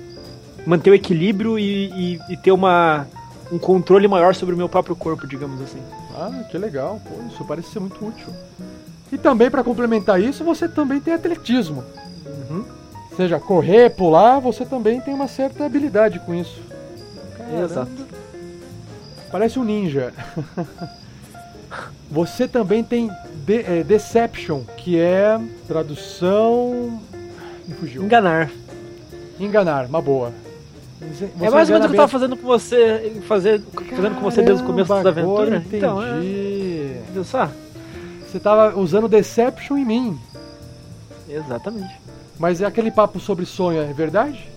manter o equilíbrio e, e, e, ter uma, um controle maior sobre o meu próprio corpo, digamos assim. Ah, que legal, pô, isso parece ser muito útil. E também, para complementar isso, você também tem atletismo. Uhum. Seja correr, pular, você também tem uma certa habilidade com isso. Caramba. Exato. Parece um ninja. Você também tem de, é, Deception, que é tradução. Me fugiu. Enganar. Enganar, uma boa. Você é mais ou menos o que eu tava fazendo com você. Fazer, fazendo com você desde o começo da aventura. Entendi. Então, é... Só? Você tava usando Deception em mim. Exatamente. Mas é aquele papo sobre sonho, é verdade?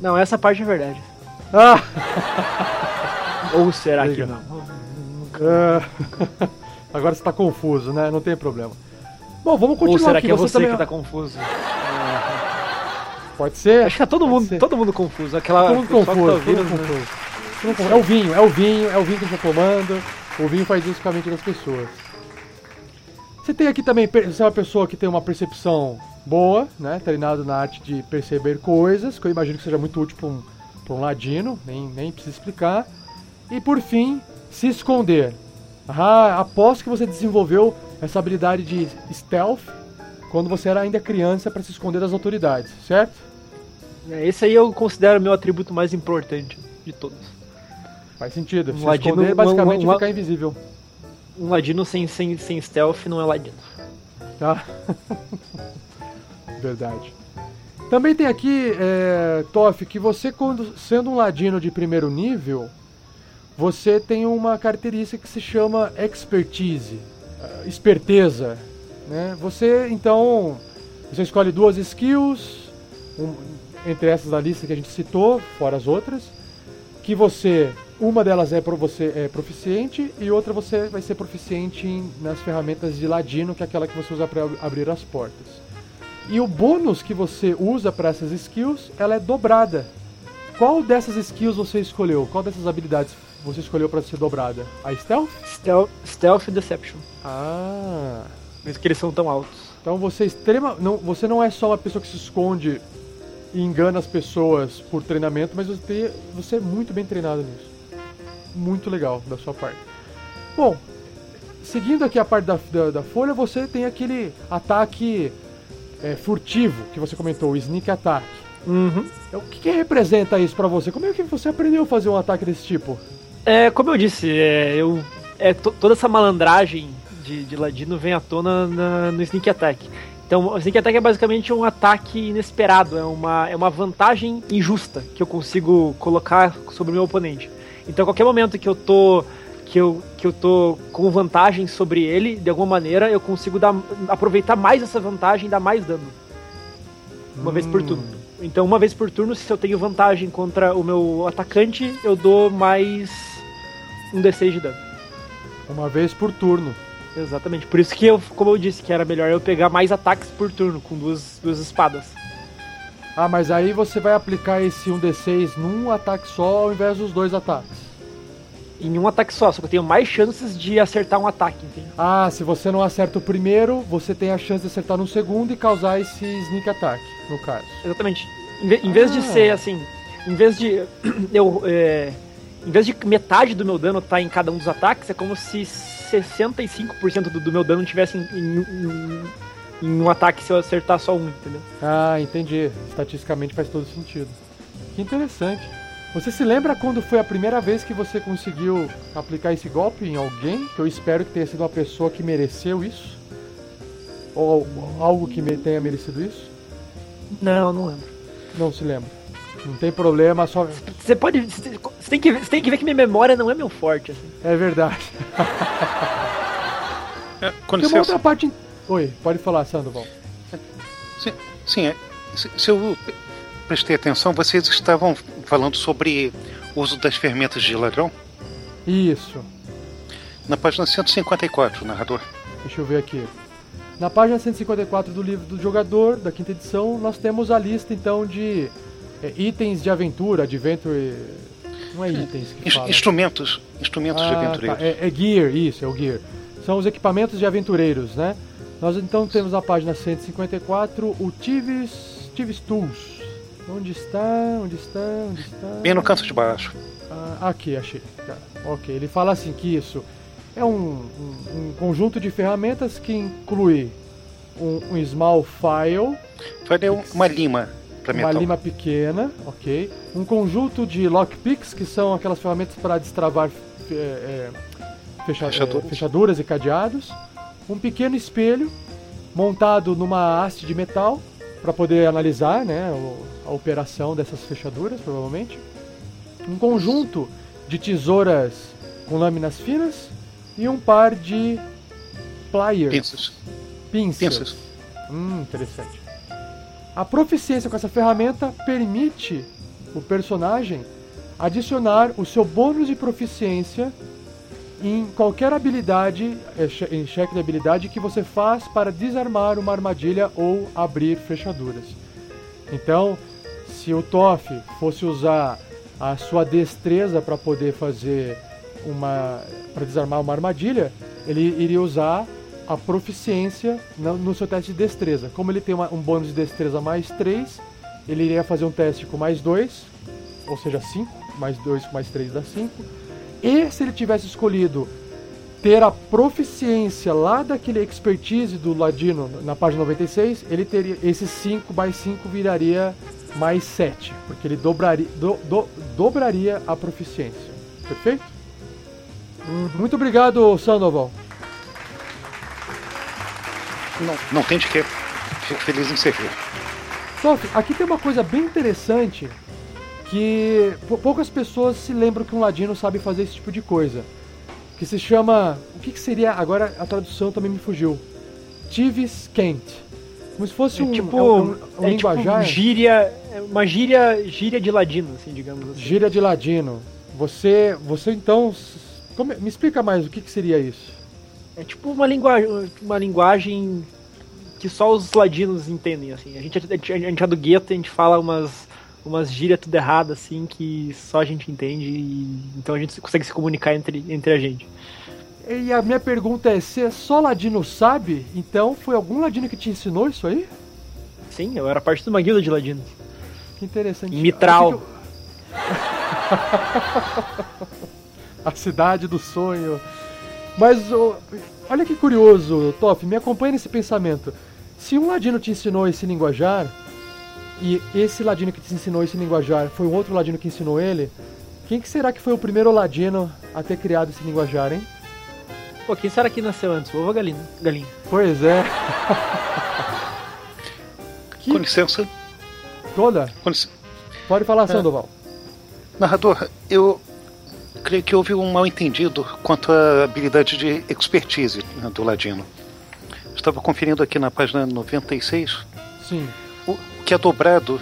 Não, essa parte é verdade. Ah! Ou será que não? Uh, agora você tá confuso, né? Não tem problema. Bom, vamos continuar Ou será aqui. que é você, você também... que tá confuso? Pode ser. Acho que tá todo mundo, todo mundo confuso. Aquela todo mundo confuso, tá ouvindo, todo mundo confuso. É o vinho, é o vinho, é o vinho que a gente tá tomando. O vinho faz isso com a mente das pessoas. Você tem aqui também, você é uma pessoa que tem uma percepção boa, né? Treinado na arte de perceber coisas, que eu imagino que seja muito útil para um, um ladino, nem, nem precisa explicar. E por fim, se esconder. Ah, aposto que você desenvolveu essa habilidade de stealth quando você era ainda criança para se esconder das autoridades, certo? É, esse aí eu considero o meu atributo mais importante de todos. Faz sentido. Um se ladino, esconder basicamente um, um, ficar invisível. Um ladino sem, sem, sem stealth não é ladino. Ah. Verdade. Também tem aqui, é, Toff, que você, quando, sendo um ladino de primeiro nível, você tem uma característica que se chama expertise, uh, esperteza. Né? Você, então, você escolhe duas skills, um, entre essas da lista que a gente citou, fora as outras, que você, uma delas é para você é proficiente e outra você vai ser proficiente em, nas ferramentas de ladino, que é aquela que você usa para abrir as portas. E o bônus que você usa para essas skills, ela é dobrada. Qual dessas skills você escolheu? Qual dessas habilidades você escolheu para ser dobrada? A Stealth? Stealth, stealth e Deception. Ah. Mesmo que eles são tão altos. Então você é extrema, não, você não é só uma pessoa que se esconde e engana as pessoas por treinamento, mas você, você é muito bem treinado nisso. Muito legal da sua parte. Bom, seguindo aqui a parte da, da, da folha, você tem aquele ataque é, furtivo que você comentou, o sneak attack. Uhum. O que, que representa isso para você? Como é que você aprendeu a fazer um ataque desse tipo? É, como eu disse, é, eu, é, toda essa malandragem de, de Ladino vem à tona na, no Sneak Attack. Então, o Sneak Attack é basicamente um ataque inesperado, é uma, é uma vantagem injusta que eu consigo colocar sobre o meu oponente. Então, a qualquer momento que eu tô que eu, que eu tô com vantagem sobre ele, de alguma maneira, eu consigo dar, aproveitar mais essa vantagem e dar mais dano. Uma hum. vez por turno. Então, uma vez por turno, se eu tenho vantagem contra o meu atacante, eu dou mais um D6 de dano. Uma vez por turno. Exatamente. Por isso que eu, como eu disse, que era melhor eu pegar mais ataques por turno, com duas, duas espadas. Ah, mas aí você vai aplicar esse 1d6 num ataque só ao invés dos dois ataques. Em um ataque só, só que eu tenho mais chances de acertar um ataque, entende? Ah, se você não acerta o primeiro, você tem a chance de acertar no segundo e causar esse sneak attack, no caso. Exatamente. Em, vez ah. de ser assim, em vez de eu é, em vez de metade do meu dano estar tá em cada um dos ataques, é como se 65% do, do, meu dano tivesse em, em, em, em, um ataque se eu acertar só um, entendeu? Ah, entendi. Estatisticamente faz todo sentido. Que interessante. Você se lembra quando foi a primeira vez que você conseguiu aplicar esse golpe em alguém? Que eu espero que tenha sido uma pessoa que mereceu isso? Ou algo que tenha merecido isso? Não, não lembro. Não se lembra. Não tem problema, só. Você pode. Você tem, que, você tem que ver que minha memória não é meu forte. Assim. É verdade. é, com tem uma outra parte. Oi, pode falar, Sandoval. Sim, sim é, se, se, eu prestei atenção, vocês estavam falando sobre o uso das ferramentas de ladrão? Isso. Na página 154, narrador. Deixa eu ver aqui. Na página 154 do livro do jogador, da quinta edição, nós temos a lista então de é, itens de aventura, adventure. Não é itens que fala. Instrumentos, instrumentos de Ah, aventureiros. tá. É, é gear, isso, é o gear. São os equipamentos de aventureiros, né? Nós então temos na página 154 o Tives, Tives Tools. Onde está? Onde está? Onde está? Bem no canto de baixo. Ah, aqui, achei. Tá. Ok, ele fala assim que isso é um, um- um conjunto de ferramentas que inclui um, um small file, Valeu uma lima uma metal. lima pequena, ok, um conjunto de lockpicks que são aquelas ferramentas para destravar é, fecha- Fechaduras. é, fechaduras e cadeados, um pequeno espelho montado numa haste de metal para poder analisar, né, a operação dessas fechaduras, provavelmente, um conjunto de tesouras com lâminas finas e um par de pliers, Pinças. pinças. Pinças. Hum, interessante. A proficiência com essa ferramenta permite o personagem adicionar o seu bônus de proficiência em qualquer habilidade, eh, em cheque de habilidade que você faz para desarmar uma armadilha ou abrir fechaduras. Então, se o Toff fosse usar a sua destreza para poder fazer uma para desarmar uma armadilha, ele iria usar a proficiência no, seu teste de destreza. Como ele tem uma- um bônus de destreza mais 3, ele iria fazer um teste com mais 2, ou seja, 5, mais 2 com mais 3 dá 5. E se ele tivesse escolhido ter a proficiência lá daquele expertise do Ladino na página 96, ele teria esse 5 mais 5 viraria mais 7, porque ele dobraria, do- do- dobraria a proficiência. Perfeito? Muito obrigado, Sandoval. Não, não tem de quê. Fico feliz em servir. Sof, aqui tem uma coisa bem interessante que pou- poucas pessoas se lembram que um ladino sabe fazer esse tipo de coisa. Que se chama. O que, que seria. Agora a tradução também me fugiu. Tivis Kent. Como se fosse É um, tipo, é um, um é linguajar. tipo gíria, é uma gíria, gíria de ladino, assim, digamos assim. Gíria de ladino. Você. Você então. como me explica mais o que, que seria isso. É tipo uma linguagem, uma linguagem que só os ladinos entendem, assim. A gente, a gente, é do gueto, a gente fala umas, umas gírias tudo errado, assim, que só a gente entende e então a gente consegue se comunicar entre, entre a gente. E a minha pergunta é: se só ladino sabe, então foi algum ladino que te ensinou isso aí? Sim, eu era parte de uma guilda de ladinos. Que interessante. Mitral. Eu- A cidade do sonho. Mas ô, olha que curioso, Toff, me acompanha nesse pensamento. Se um ladino te ensinou esse linguajar, e esse ladino que te ensinou esse linguajar foi um outro ladino que ensinou ele, quem que será que foi o primeiro ladino a ter criado esse linguajar, hein? Pô, quem será que nasceu antes? O ovo ou galinha? Galinha. Pois é. Que Com licença, toda? com licença. Pode falar, Sandoval. Narrador, eu creio que houve um mal entendido quanto à habilidade de expertise né, do Ladino. Estava conferindo aqui na página 96. Sim. O que é dobrado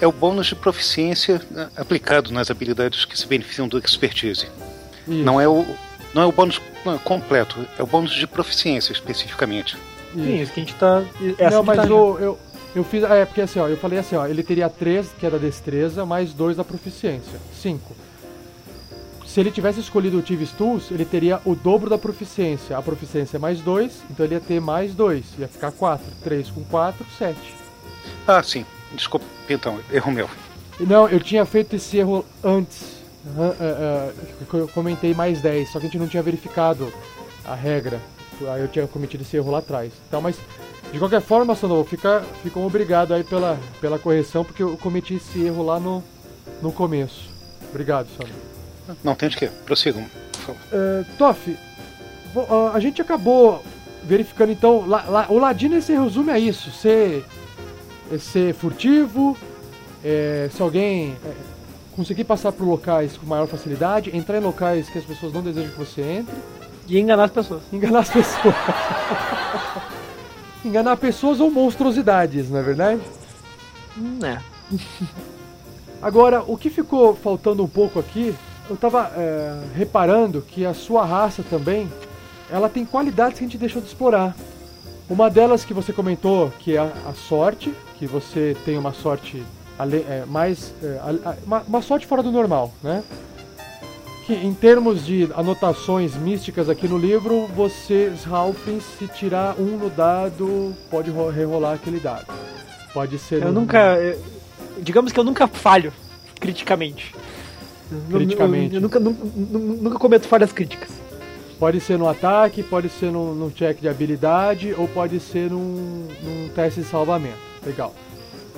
é o bônus de proficiência né, aplicado nas habilidades que se beneficiam do expertise. Isso, Não é o, não é o bônus não, completo, é o bônus de proficiência especificamente. Sim, isso que a gente tá. É assim não, que mas tá o, eu, eu fiz. É, porque assim, ó, eu falei assim, ó, ele teria 3, que é da destreza, mais 2 da proficiência. 5. Se ele tivesse escolhido o Tives Tools, ele teria o dobro da proficiência. A proficiência é mais 2, então ele ia ter mais 2. Ia ficar 4. 3 com 4, 7. Ah, sim. Desculpa, então, erro meu. Não, eu tinha feito esse erro antes. É, é, eu comentei mais 10, só que a gente não tinha verificado a regra. Aí eu tinha cometido esse erro lá atrás. Então, mas de qualquer forma, Sandoval, fica, ficam obrigado aí pela, pela correção, porque eu cometi esse erro lá no, no começo. Obrigado, Sandoval. Não tem de quê. Prossigam, por favor. Uh, Toff, ah, a gente acabou verificando então. la- la- o Ladino se resume a isso: ser, é ser furtivo, é, se alguém é, conseguir passar por locais com maior facilidade, entrar em locais que as pessoas não desejam que você entre, E enganar as pessoas. enganar as pessoas. enganar pessoas ou monstruosidades, não é verdade? Hum, é. Agora, o que ficou faltando um pouco aqui, eu tava é, reparando que a sua raça também, ela tem qualidades que a gente deixou de explorar. Uma delas que você comentou, que é a, a sorte, que você tem uma sorte é, mais. é, uma, uma sorte fora do normal, né? Que em termos de anotações místicas aqui no livro, você, Halflings, se tirar um no dado, pode ro- rerolar aquele dado. Pode ser. Eu no- nunca. eu- digamos que eu nunca falho criticamente. Criticamente. Eu, nunca, nunca, nunca cometo falhas críticas. Pode ser no ataque, pode ser num, num check de habilidade ou pode ser num, num teste de salvamento. Legal.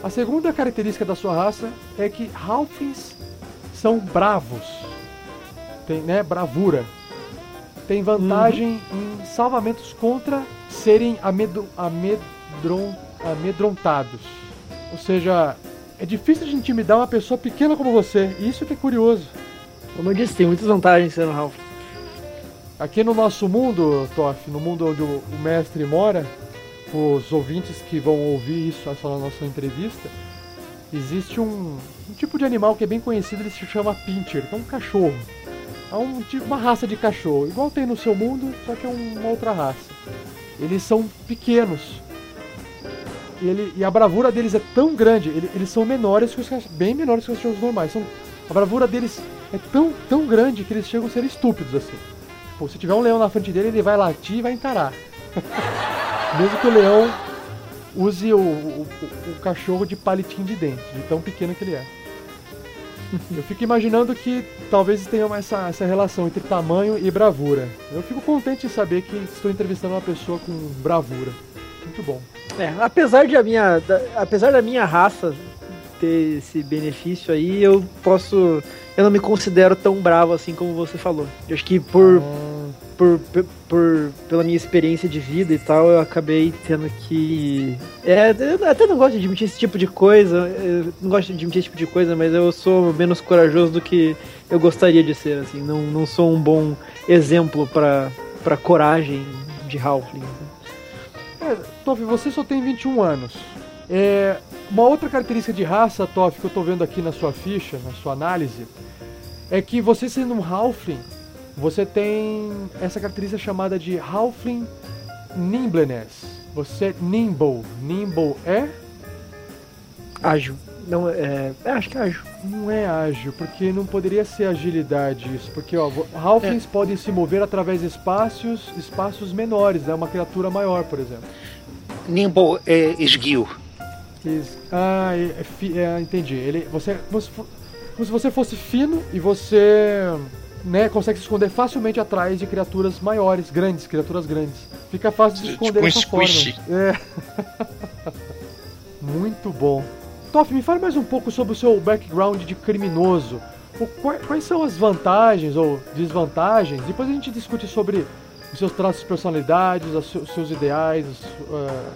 A segunda característica da sua raça é que Halflings são bravos. Tem, né, bravura. Tem vantagem em salvamentos contra serem amedro, amedron, amedrontados. Ou seja, é difícil de intimidar uma pessoa pequena como você. E isso que é curioso. Como eu disse, tem muitas vantagens sendo Ralph. Aqui no nosso mundo, Toff, no mundo onde o, mestre mora, os ouvintes que vão ouvir isso, essa nossa entrevista, existe um, um tipo de animal que é bem conhecido, ele se chama Pincher, que é um cachorro. É um, tipo- uma raça de cachorro, igual tem no seu mundo, só que é um- uma outra raça. Eles são pequenos. E, ele, e a bravura deles é tão grande, ele- eles são menores que os bem menores que os cachorros normais. São, a bravura deles é tão, tão grande que eles chegam a ser estúpidos assim. Se tiver um leão na frente dele, ele vai latir e vai encarar. Mesmo que o leão use o, o- o- cachorro de palitinho de dente, de tão pequeno que ele é. Eu fico imaginando que talvez tenha essa, essa relação entre tamanho e bravura. Eu fico contente de saber que estou entrevistando uma pessoa com bravura. Muito bom. É, apesar de a minha, da- apesar da minha raça ter esse benefício aí, eu posso, eu não me considero tão bravo assim como você falou. Eu acho que por, Ah, por, por, por- pela minha experiência de vida e tal, eu acabei tendo que, é, eu até não gosto de admitir esse tipo de coisa, não gosto de admitir esse tipo de coisa, mas eu sou menos corajoso do que eu gostaria de ser, assim. Não, não sou um bom exemplo para para coragem de Halfling. É, Toff, você só tem 21 anos. É, uma outra característica de raça, Toff, que eu tô vendo aqui na sua ficha, na sua análise, é que você sendo um Halfling, você tem essa característica chamada de Halfling Nimbleness. Você é nimble. Nimble é? Ágil. Não, é, é, acho que é ágil. Não é ágil, porque não poderia ser agilidade isso. Porque, ó, Halflings podem se mover através de espaços, espaços menores, né? Uma criatura maior, por exemplo. Nimble é esguio. Ah, é, é é, entendi. Ele, você, como se, fo- como se você fosse fino e você né, consegue se esconder facilmente atrás de criaturas maiores, grandes, criaturas grandes. Fica fácil de se Tipo esconder um dessa forma. É. Muito bom. Toff, me fale mais um pouco sobre o seu background de criminoso. Quais são as vantagens ou desvantagens? Depois a gente discute sobre os seus traços de personalidades, os seus- ideais, ah,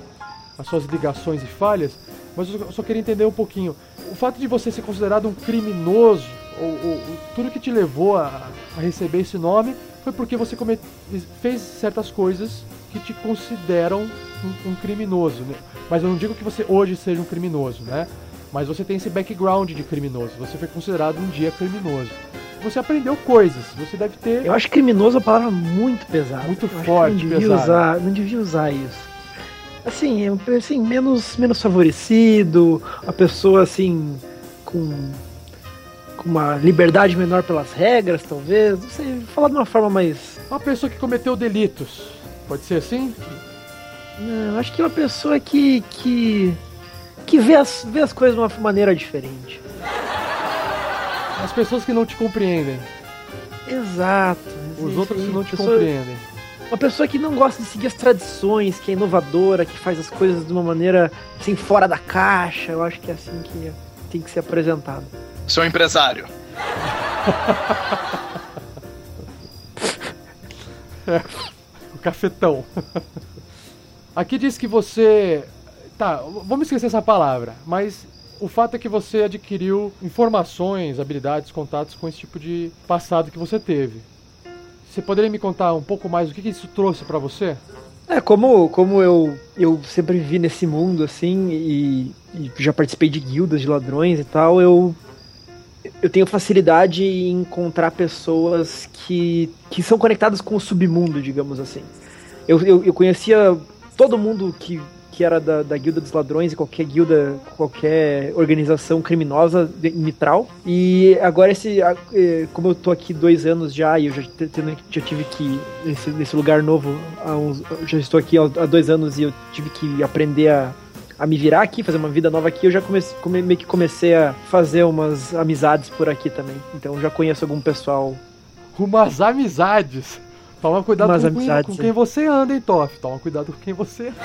as suas ligações e falhas. Mas eu só queria entender um pouquinho. O fato de você ser considerado um criminoso, ou, ou- tudo que te levou a, a receber esse nome, foi porque você come- fez certas coisas que te consideram um, um criminoso. Né? Mas eu não digo que você hoje seja um criminoso, né? Mas você tem esse background de criminoso. Você foi considerado um dia criminoso. Você aprendeu coisas. Você deve ter. Eu acho criminoso é uma palavra muito pesada. Muito Eu forte, não devia pesada. usar, não devia usar isso. Assim, assim, menos, menos favorecido, uma pessoa assim com, com uma liberdade menor pelas regras, talvez. Não sei, falar de uma forma mais. Uma pessoa que cometeu delitos. Pode ser assim? Não, acho que é uma pessoa que. que. que vê as, vê as coisas de uma maneira diferente. As pessoas que não te compreendem. Exato. Os outros que não te pessoa- compreendem. Uma pessoa que não gosta de seguir as tradições, que é inovadora, que faz as coisas de uma maneira assim fora da caixa. Eu acho que é assim que tem que ser apresentado. Sou um empresário. O cafetão. Aqui diz que você. Tá, vamos esquecer essa palavra, mas o fato é que você adquiriu informações, habilidades, contatos com esse tipo de passado que você teve. Você poderia me contar um pouco mais o que, isso trouxe pra você? É, como, como eu, eu sempre vivi nesse mundo, assim, e e já participei de guildas de ladrões e tal, eu eu tenho facilidade em encontrar pessoas que, que são conectadas com o submundo, digamos assim. Eu, eu, eu conhecia todo mundo que, que era da, da guilda dos ladrões e qualquer guilda, qualquer organização criminosa de, mitral. E agora esse, eh, como eu tô aqui dois anos já e eu já, já tive que nesse, nesse lugar novo, uns, já estou aqui há dois anos e eu tive que aprender a a me virar aqui, fazer uma vida nova aqui, eu já comecei, come, meio que comecei a fazer umas amizades por aqui também. Então já conheço algum pessoal. Umas amizades. Toma cuidado com, amizades, com, quem você anda, hein, Toff? Toma cuidado com quem você anda.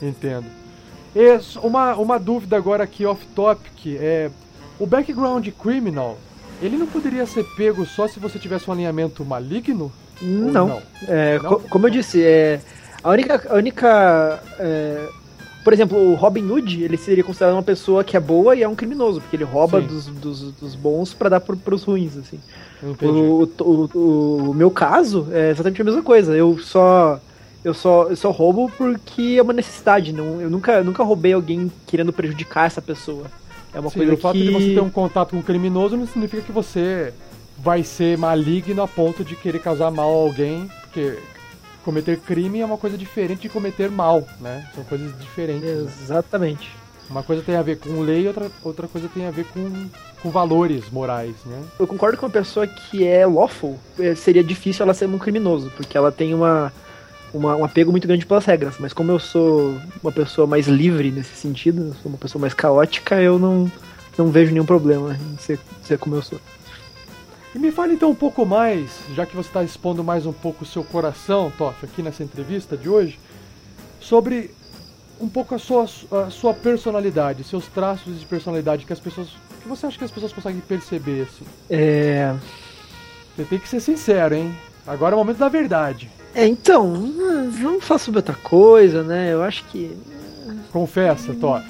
Entendo. E uma, uma dúvida agora aqui off-topic é o background criminal, ele não poderia ser pego só se você tivesse um alinhamento maligno? Não. não? É, não? Co como eu disse, é, a única. A única é, por exemplo, o Robin Hood, ele seria considerado uma pessoa que é boa e é um criminoso, porque ele rouba dos, dos, dos, bons para dar pro, pros ruins, assim. O, o, o, o, meu caso é exatamente a mesma coisa. Eu só. Eu só, eu só roubo porque é uma necessidade. Não, eu nunca, nunca roubei alguém querendo prejudicar essa pessoa. É uma Sim, coisa o fato de você ter um contato com um criminoso não significa que você vai ser maligno a ponto de querer causar mal a alguém, porque cometer crime é uma coisa diferente de cometer mal, né? São coisas diferentes. Né? Exatamente. Né? Uma coisa tem a ver com lei, outra, outra coisa tem a ver com, com valores morais, né? Eu concordo com uma pessoa que é lawful, é, seria difícil ela ser um criminoso, porque ela tem uma, uma, um apego muito grande pelas regras. Mas como eu sou uma pessoa mais livre nesse sentido, sou uma pessoa mais caótica, eu não, não vejo nenhum problema em ser, ser como eu sou. E me fale então um pouco mais, já que você está expondo mais um pouco o seu coração, Toff, aqui nessa entrevista de hoje, sobre um pouco a sua, a sua personalidade, seus traços de personalidade que as pessoas. que você acha que as pessoas conseguem perceber, assim? É. Você tem que ser sincero, hein? Agora é o momento da verdade. É, então, vamos falar sobre outra coisa, né? Eu acho que. Confessa, Toff.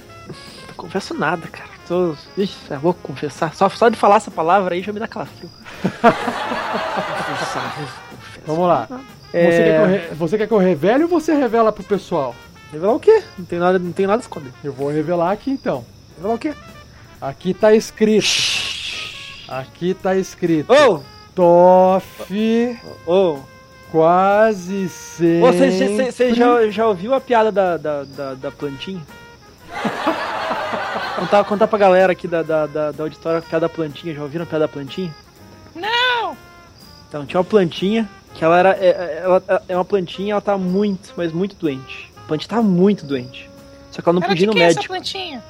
Não confesso nada, cara tô. Ixi, vou confessar. Só, só de falar essa palavra aí já me dá calafrio. Vamos lá. É... Você, quer que eu re... você quer que eu revele ou você revela pro pessoal? Revelar o quê? Não tem nada, não tem nada a esconder. Eu vou revelar aqui então. Revelar o quê? Aqui tá escrito. Aqui tá escrito. Oh! Toff. Oh! Quase sempre. Você, você já, já ouviu a piada da, da, da, da plantinha? Contar, contar pra galera aqui da, da, da, da auditória piada da plantinha. Já ouviram piada da plantinha? Não! Então, tinha uma plantinha que ela era. É, é, ela é uma plantinha ela tá muito, mas muito doente. A plantinha tava muito doente. Só que ela não podia ir no médico. É essa plantinha?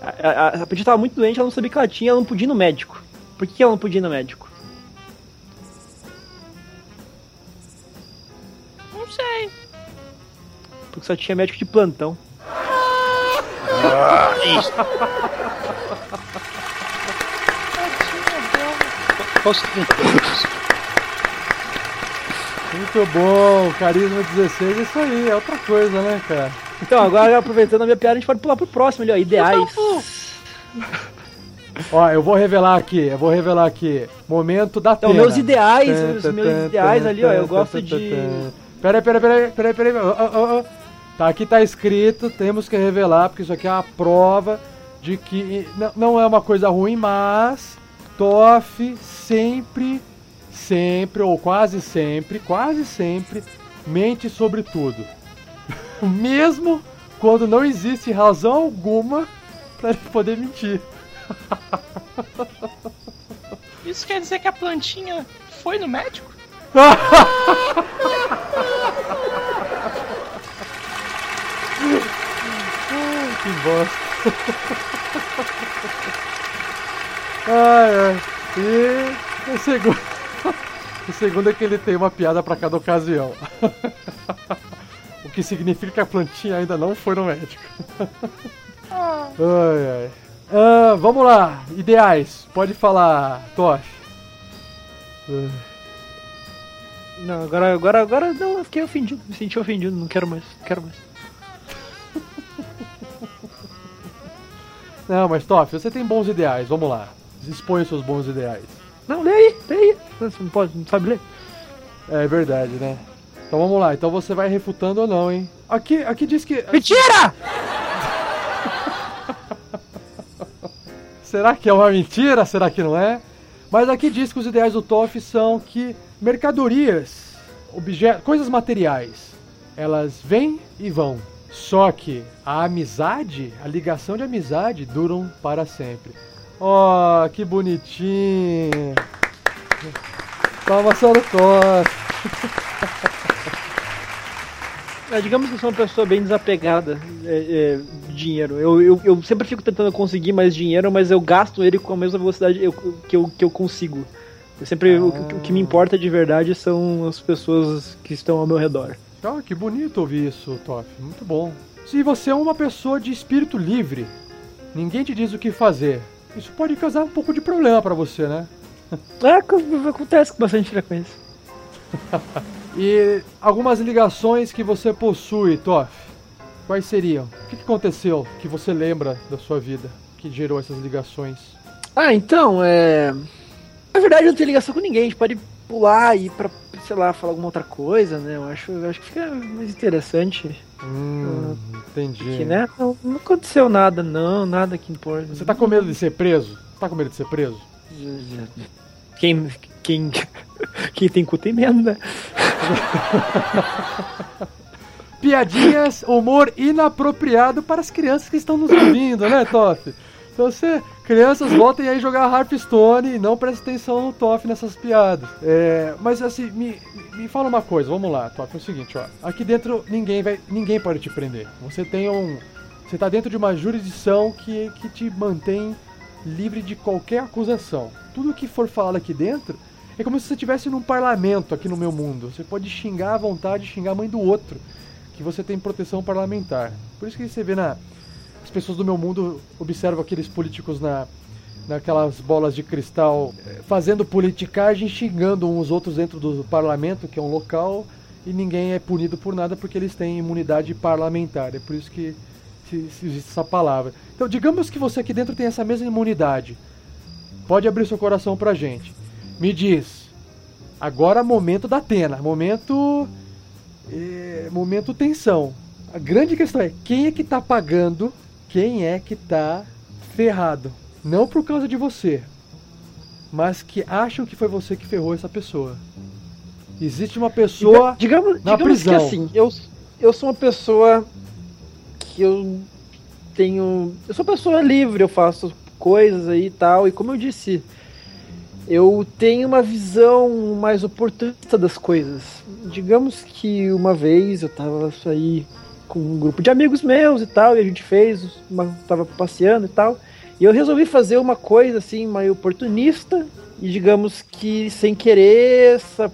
A, a, a, plantinha tava muito doente, ela não sabia que ela tinha, ela não podia ir no médico. Por que ela não podia ir no médico? Não sei. Porque só tinha médico de plantão. Ah, isso. Muito bom, Carisma 16 é isso aí, é outra coisa, né, cara? Então, agora aproveitando a minha piada, a gente pode pular pro próximo ali, ó, ideais. Ó, eu vou revelar aqui, eu vou revelar aqui. Momento da Então, meus ideais, os meus ideais ali, ó, eu gosto de... Peraí, peraí, peraí, peraí, peraí. Oh, oh, oh. Tá, aqui tá escrito, temos que revelar, porque isso aqui é uma prova de que não é uma coisa ruim, mas Toff sempre, sempre, ou quase sempre, quase sempre, mente sobre tudo. Mesmo quando não existe razão alguma para ele poder mentir. Isso quer dizer que a plantinha foi no médico? que bosta. ai, ai. E o segundo. O segundo é que ele tem uma piada para cada ocasião. o que significa que a plantinha ainda não foi no médico. ai, ai. Ah, vamos lá, ideais. Pode falar, Tosh. Não, agora, agora, agora não, eu fiquei ofendido, me senti ofendido, não quero mais, não quero mais. Não, mas Toff, você tem bons ideais, vamos lá. Expõe os seus bons ideais. Não, lê aí, lê aí. Você não pode, não sabe ler. É verdade, né? Então vamos lá, então você vai refutando ou não, hein? aqui, aqui diz que. Mentira! Será que é uma mentira? Será que não é? Mas aqui diz que os ideais do TOF são que mercadorias, objetos, coisas materiais, elas vêm e vão. Só que a amizade, a ligação de amizade duram para sempre. Oh, que bonitinho! Palmas para o TOF! É, digamos que eu sou uma pessoa bem desapegada é, é, de dinheiro. Eu, eu, eu, sempre fico tentando conseguir mais dinheiro, mas eu gasto ele com a mesma velocidade eu, que, eu, que eu consigo. Eu sempre ah. o, o, que me importa de verdade são as pessoas que estão ao meu redor. Ah, que bonito ouvir isso, Toff. Muito bom. Se você é uma pessoa de espírito livre, ninguém te diz o que fazer. Isso pode causar um pouco de problema para você, né? É, acontece com bastante frequência. E algumas ligações que você possui, Toff. Quais seriam? O que aconteceu que você lembra da sua vida que gerou essas ligações? Ah, então, é. Na verdade, eu não tenho ligação com ninguém. A gente pode pular e ir pra, sei lá, falar alguma outra coisa, né? Eu acho, eu acho que fica mais interessante. Hum, uh, entendi. Que, né? Não, não, aconteceu nada, não, nada que importa. Você tá com medo de ser preso? Tá com medo de ser preso? Quem, quem, quem tem cu tem medo, né? Piadinhas, humor inapropriado para as crianças que estão nos ouvindo, né, Toff? Então você, crianças, voltem aí jogar Hearthstone e não prestem atenção no Toff nessas piadas. É, mas assim, me, me fala uma coisa, vamos lá, Toff, é o seguinte, ó. Aqui dentro ninguém vai. ninguém pode te prender. Você tem um. Você está dentro de uma jurisdição que, que te mantém livre de qualquer acusação. Tudo que for falado aqui dentro é como se você estivesse num parlamento aqui no meu mundo. Você pode xingar à vontade, xingar a mãe do outro, que você tem proteção parlamentar. Por isso que você vê na as pessoas do meu mundo observam aqueles políticos na naquelas bolas de cristal fazendo politicagem, xingando uns outros dentro do parlamento, que é um local, e ninguém é punido por nada porque eles têm imunidade parlamentar. É por isso que existe essa palavra. Então, digamos que você aqui dentro tem essa mesma imunidade. Pode abrir seu coração pra gente. Me diz. Agora momento da Atena, momento é, momento tensão. A grande questão é quem é que tá pagando, quem é que tá ferrado. Não por causa de você, mas que acham que foi você que ferrou essa pessoa. Existe uma pessoa digamos, na digamos prisão. que assim, eu, eu sou uma pessoa que eu tenho, eu sou uma pessoa livre, eu faço coisas aí e tal, e como eu disse, eu tenho uma visão mais oportunista das coisas. Digamos que uma vez eu tava aí com um grupo de amigos meus e tal, e a gente fez, uma, tava passeando e tal, e eu resolvi fazer uma coisa assim, mais oportunista, e digamos que sem querer, essa,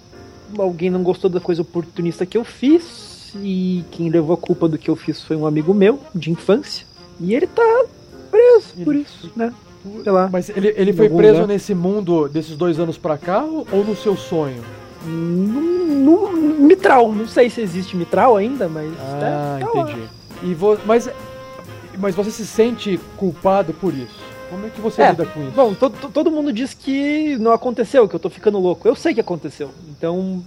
alguém não gostou da coisa oportunista que eu fiz, e quem levou a culpa do que eu fiz foi um amigo meu, de infância, e ele tá preso por isso, né? sei lá. Mas ele, ele foi preso lugar. nesse mundo desses dois anos pra cá ou no seu sonho? No, no, mitral, não sei se existe mitral ainda, mas. Ah, é, tá entendi. E vo, mas, mas você se sente culpado por isso? Como é que você é, lida com isso? Bom, todo, todo mundo diz que não aconteceu, que eu tô ficando louco. Eu sei que aconteceu. Então.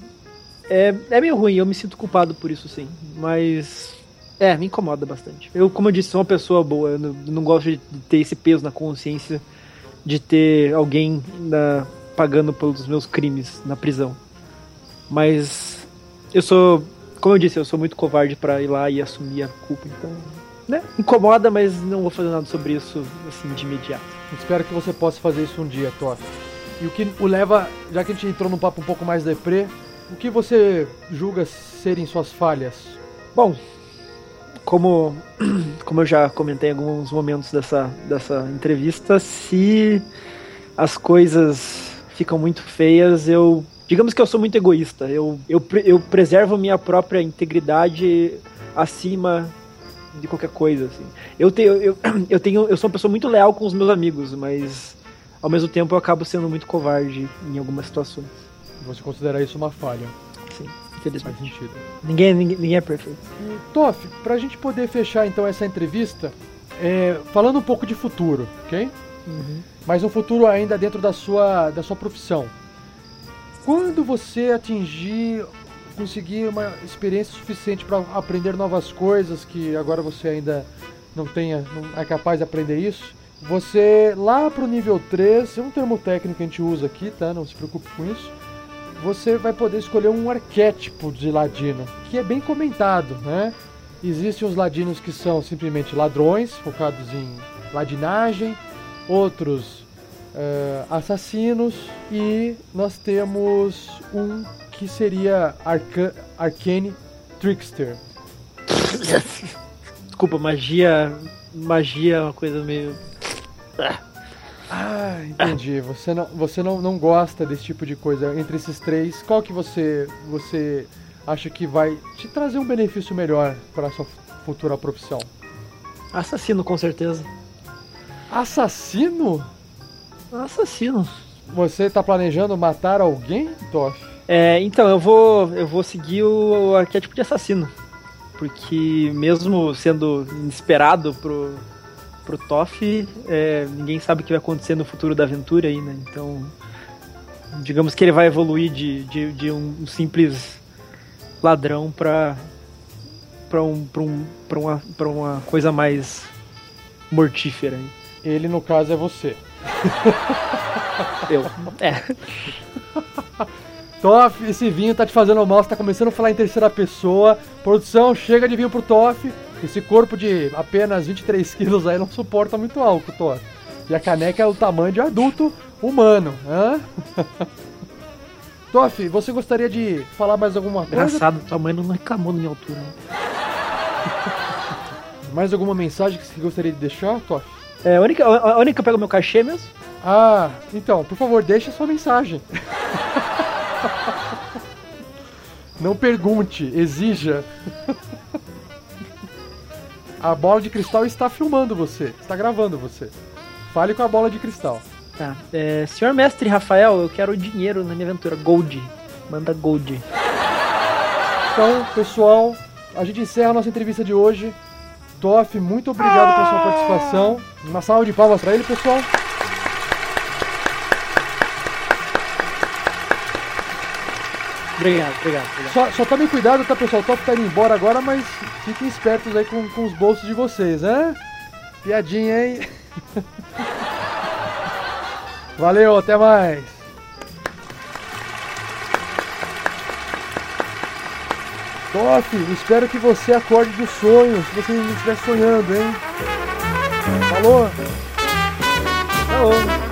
É, é meio ruim, eu me sinto culpado por isso sim. Mas é, me incomoda bastante. Eu, como eu disse, sou uma pessoa boa. Eu não, não gosto de ter esse peso na consciência de ter alguém na, pagando pelos meus crimes na prisão. Mas eu sou, como eu disse, eu sou muito covarde para ir lá e assumir a culpa. Então, né? Incomoda, mas não vou fazer nada sobre isso assim de imediato. Espero que você possa fazer isso um dia, Thor. E o que o leva, já que a gente entrou num papo um pouco mais deprê, o que você julga serem suas falhas? Bom, como, como eu já comentei em alguns momentos dessa, dessa entrevista, se as coisas ficam muito feias, eu. Digamos que eu sou muito egoísta. Eu, eu, eu preservo minha própria integridade acima de qualquer coisa. Assim. Eu, tenho, eu, eu, tenho, eu sou uma pessoa muito leal com os meus amigos, mas ao mesmo tempo eu acabo sendo muito covarde em algumas situações. Você considera isso uma falha? Sim infelizmente. Faz sentido. Ninguém, ninguém, ninguém é perfeito. E, Toff, pra gente poder fechar então essa entrevista, é, falando um pouco de futuro, ok? Uhum. Mas um futuro ainda dentro da sua, da sua profissão. Quando você atingir conseguir uma experiência suficiente para aprender novas coisas que agora você ainda não tenha, não é capaz de aprender isso. Você lá pro nível 3, é um termo técnico que a gente usa aqui, tá? Não se preocupe com isso. Você vai poder escolher um arquétipo de ladino, que é bem comentado, né? Existem os ladinos que são simplesmente ladrões, focados em ladinagem, outros uh, assassinos, e nós temos um que seria Arca Arcane Trickster. Desculpa, magia. Magia é uma coisa meio. Ah, entendi. Você não, você não, não gosta desse tipo de coisa. Entre esses três, qual que você, você acha que vai te trazer um benefício melhor para a sua futura profissão? Assassino, com certeza. Assassino? Assassino. Você está planejando matar alguém, Toff? É, então, eu vou, eu vou seguir o arquétipo de assassino. Porque mesmo sendo inesperado pro, pro Toff, é, ninguém sabe o que vai acontecer no futuro da aventura aí, né? Então, digamos que ele vai evoluir de, de, de um simples ladrão pra, pra, um, pra, um, pra, uma, pra uma coisa mais mortífera. Ele, no caso, é você. Eu. É. Toff, esse vinho tá te fazendo mal, você tá começando a falar em terceira pessoa. Produção, chega de vinho pro Toff. Esse corpo de apenas 23 quilos aí não suporta muito álcool, Toff. E a caneca é o tamanho de adulto humano, hã? Toff, você gostaria de falar mais alguma coisa? Engraçado, tua mãe não reclamou na minha altura. Né? mais alguma mensagem que você gostaria de deixar, Toff? É, a única, única que pega o meu cachê mesmo? Ah, então, por favor, deixe a sua mensagem. Não pergunte, exija. A bola de cristal está filmando você, está gravando você. Fale com a bola de cristal. Tá. É, senhor mestre Rafael, eu quero dinheiro na minha aventura. Gold. Manda gold. Então, pessoal, a gente encerra a nossa entrevista de hoje. Toff, muito obrigado pela sua participação. Uma salva de palmas para ele, pessoal. Obrigado, obrigado. obrigado. Só, só tomem cuidado, tá, pessoal? O Top tá indo embora agora, mas fiquem espertos aí com, com os bolsos de vocês, né? Piadinha, hein? Valeu, até mais. Top, espero que você acorde do sonho, se você não estiver sonhando, hein? Falou! Falou!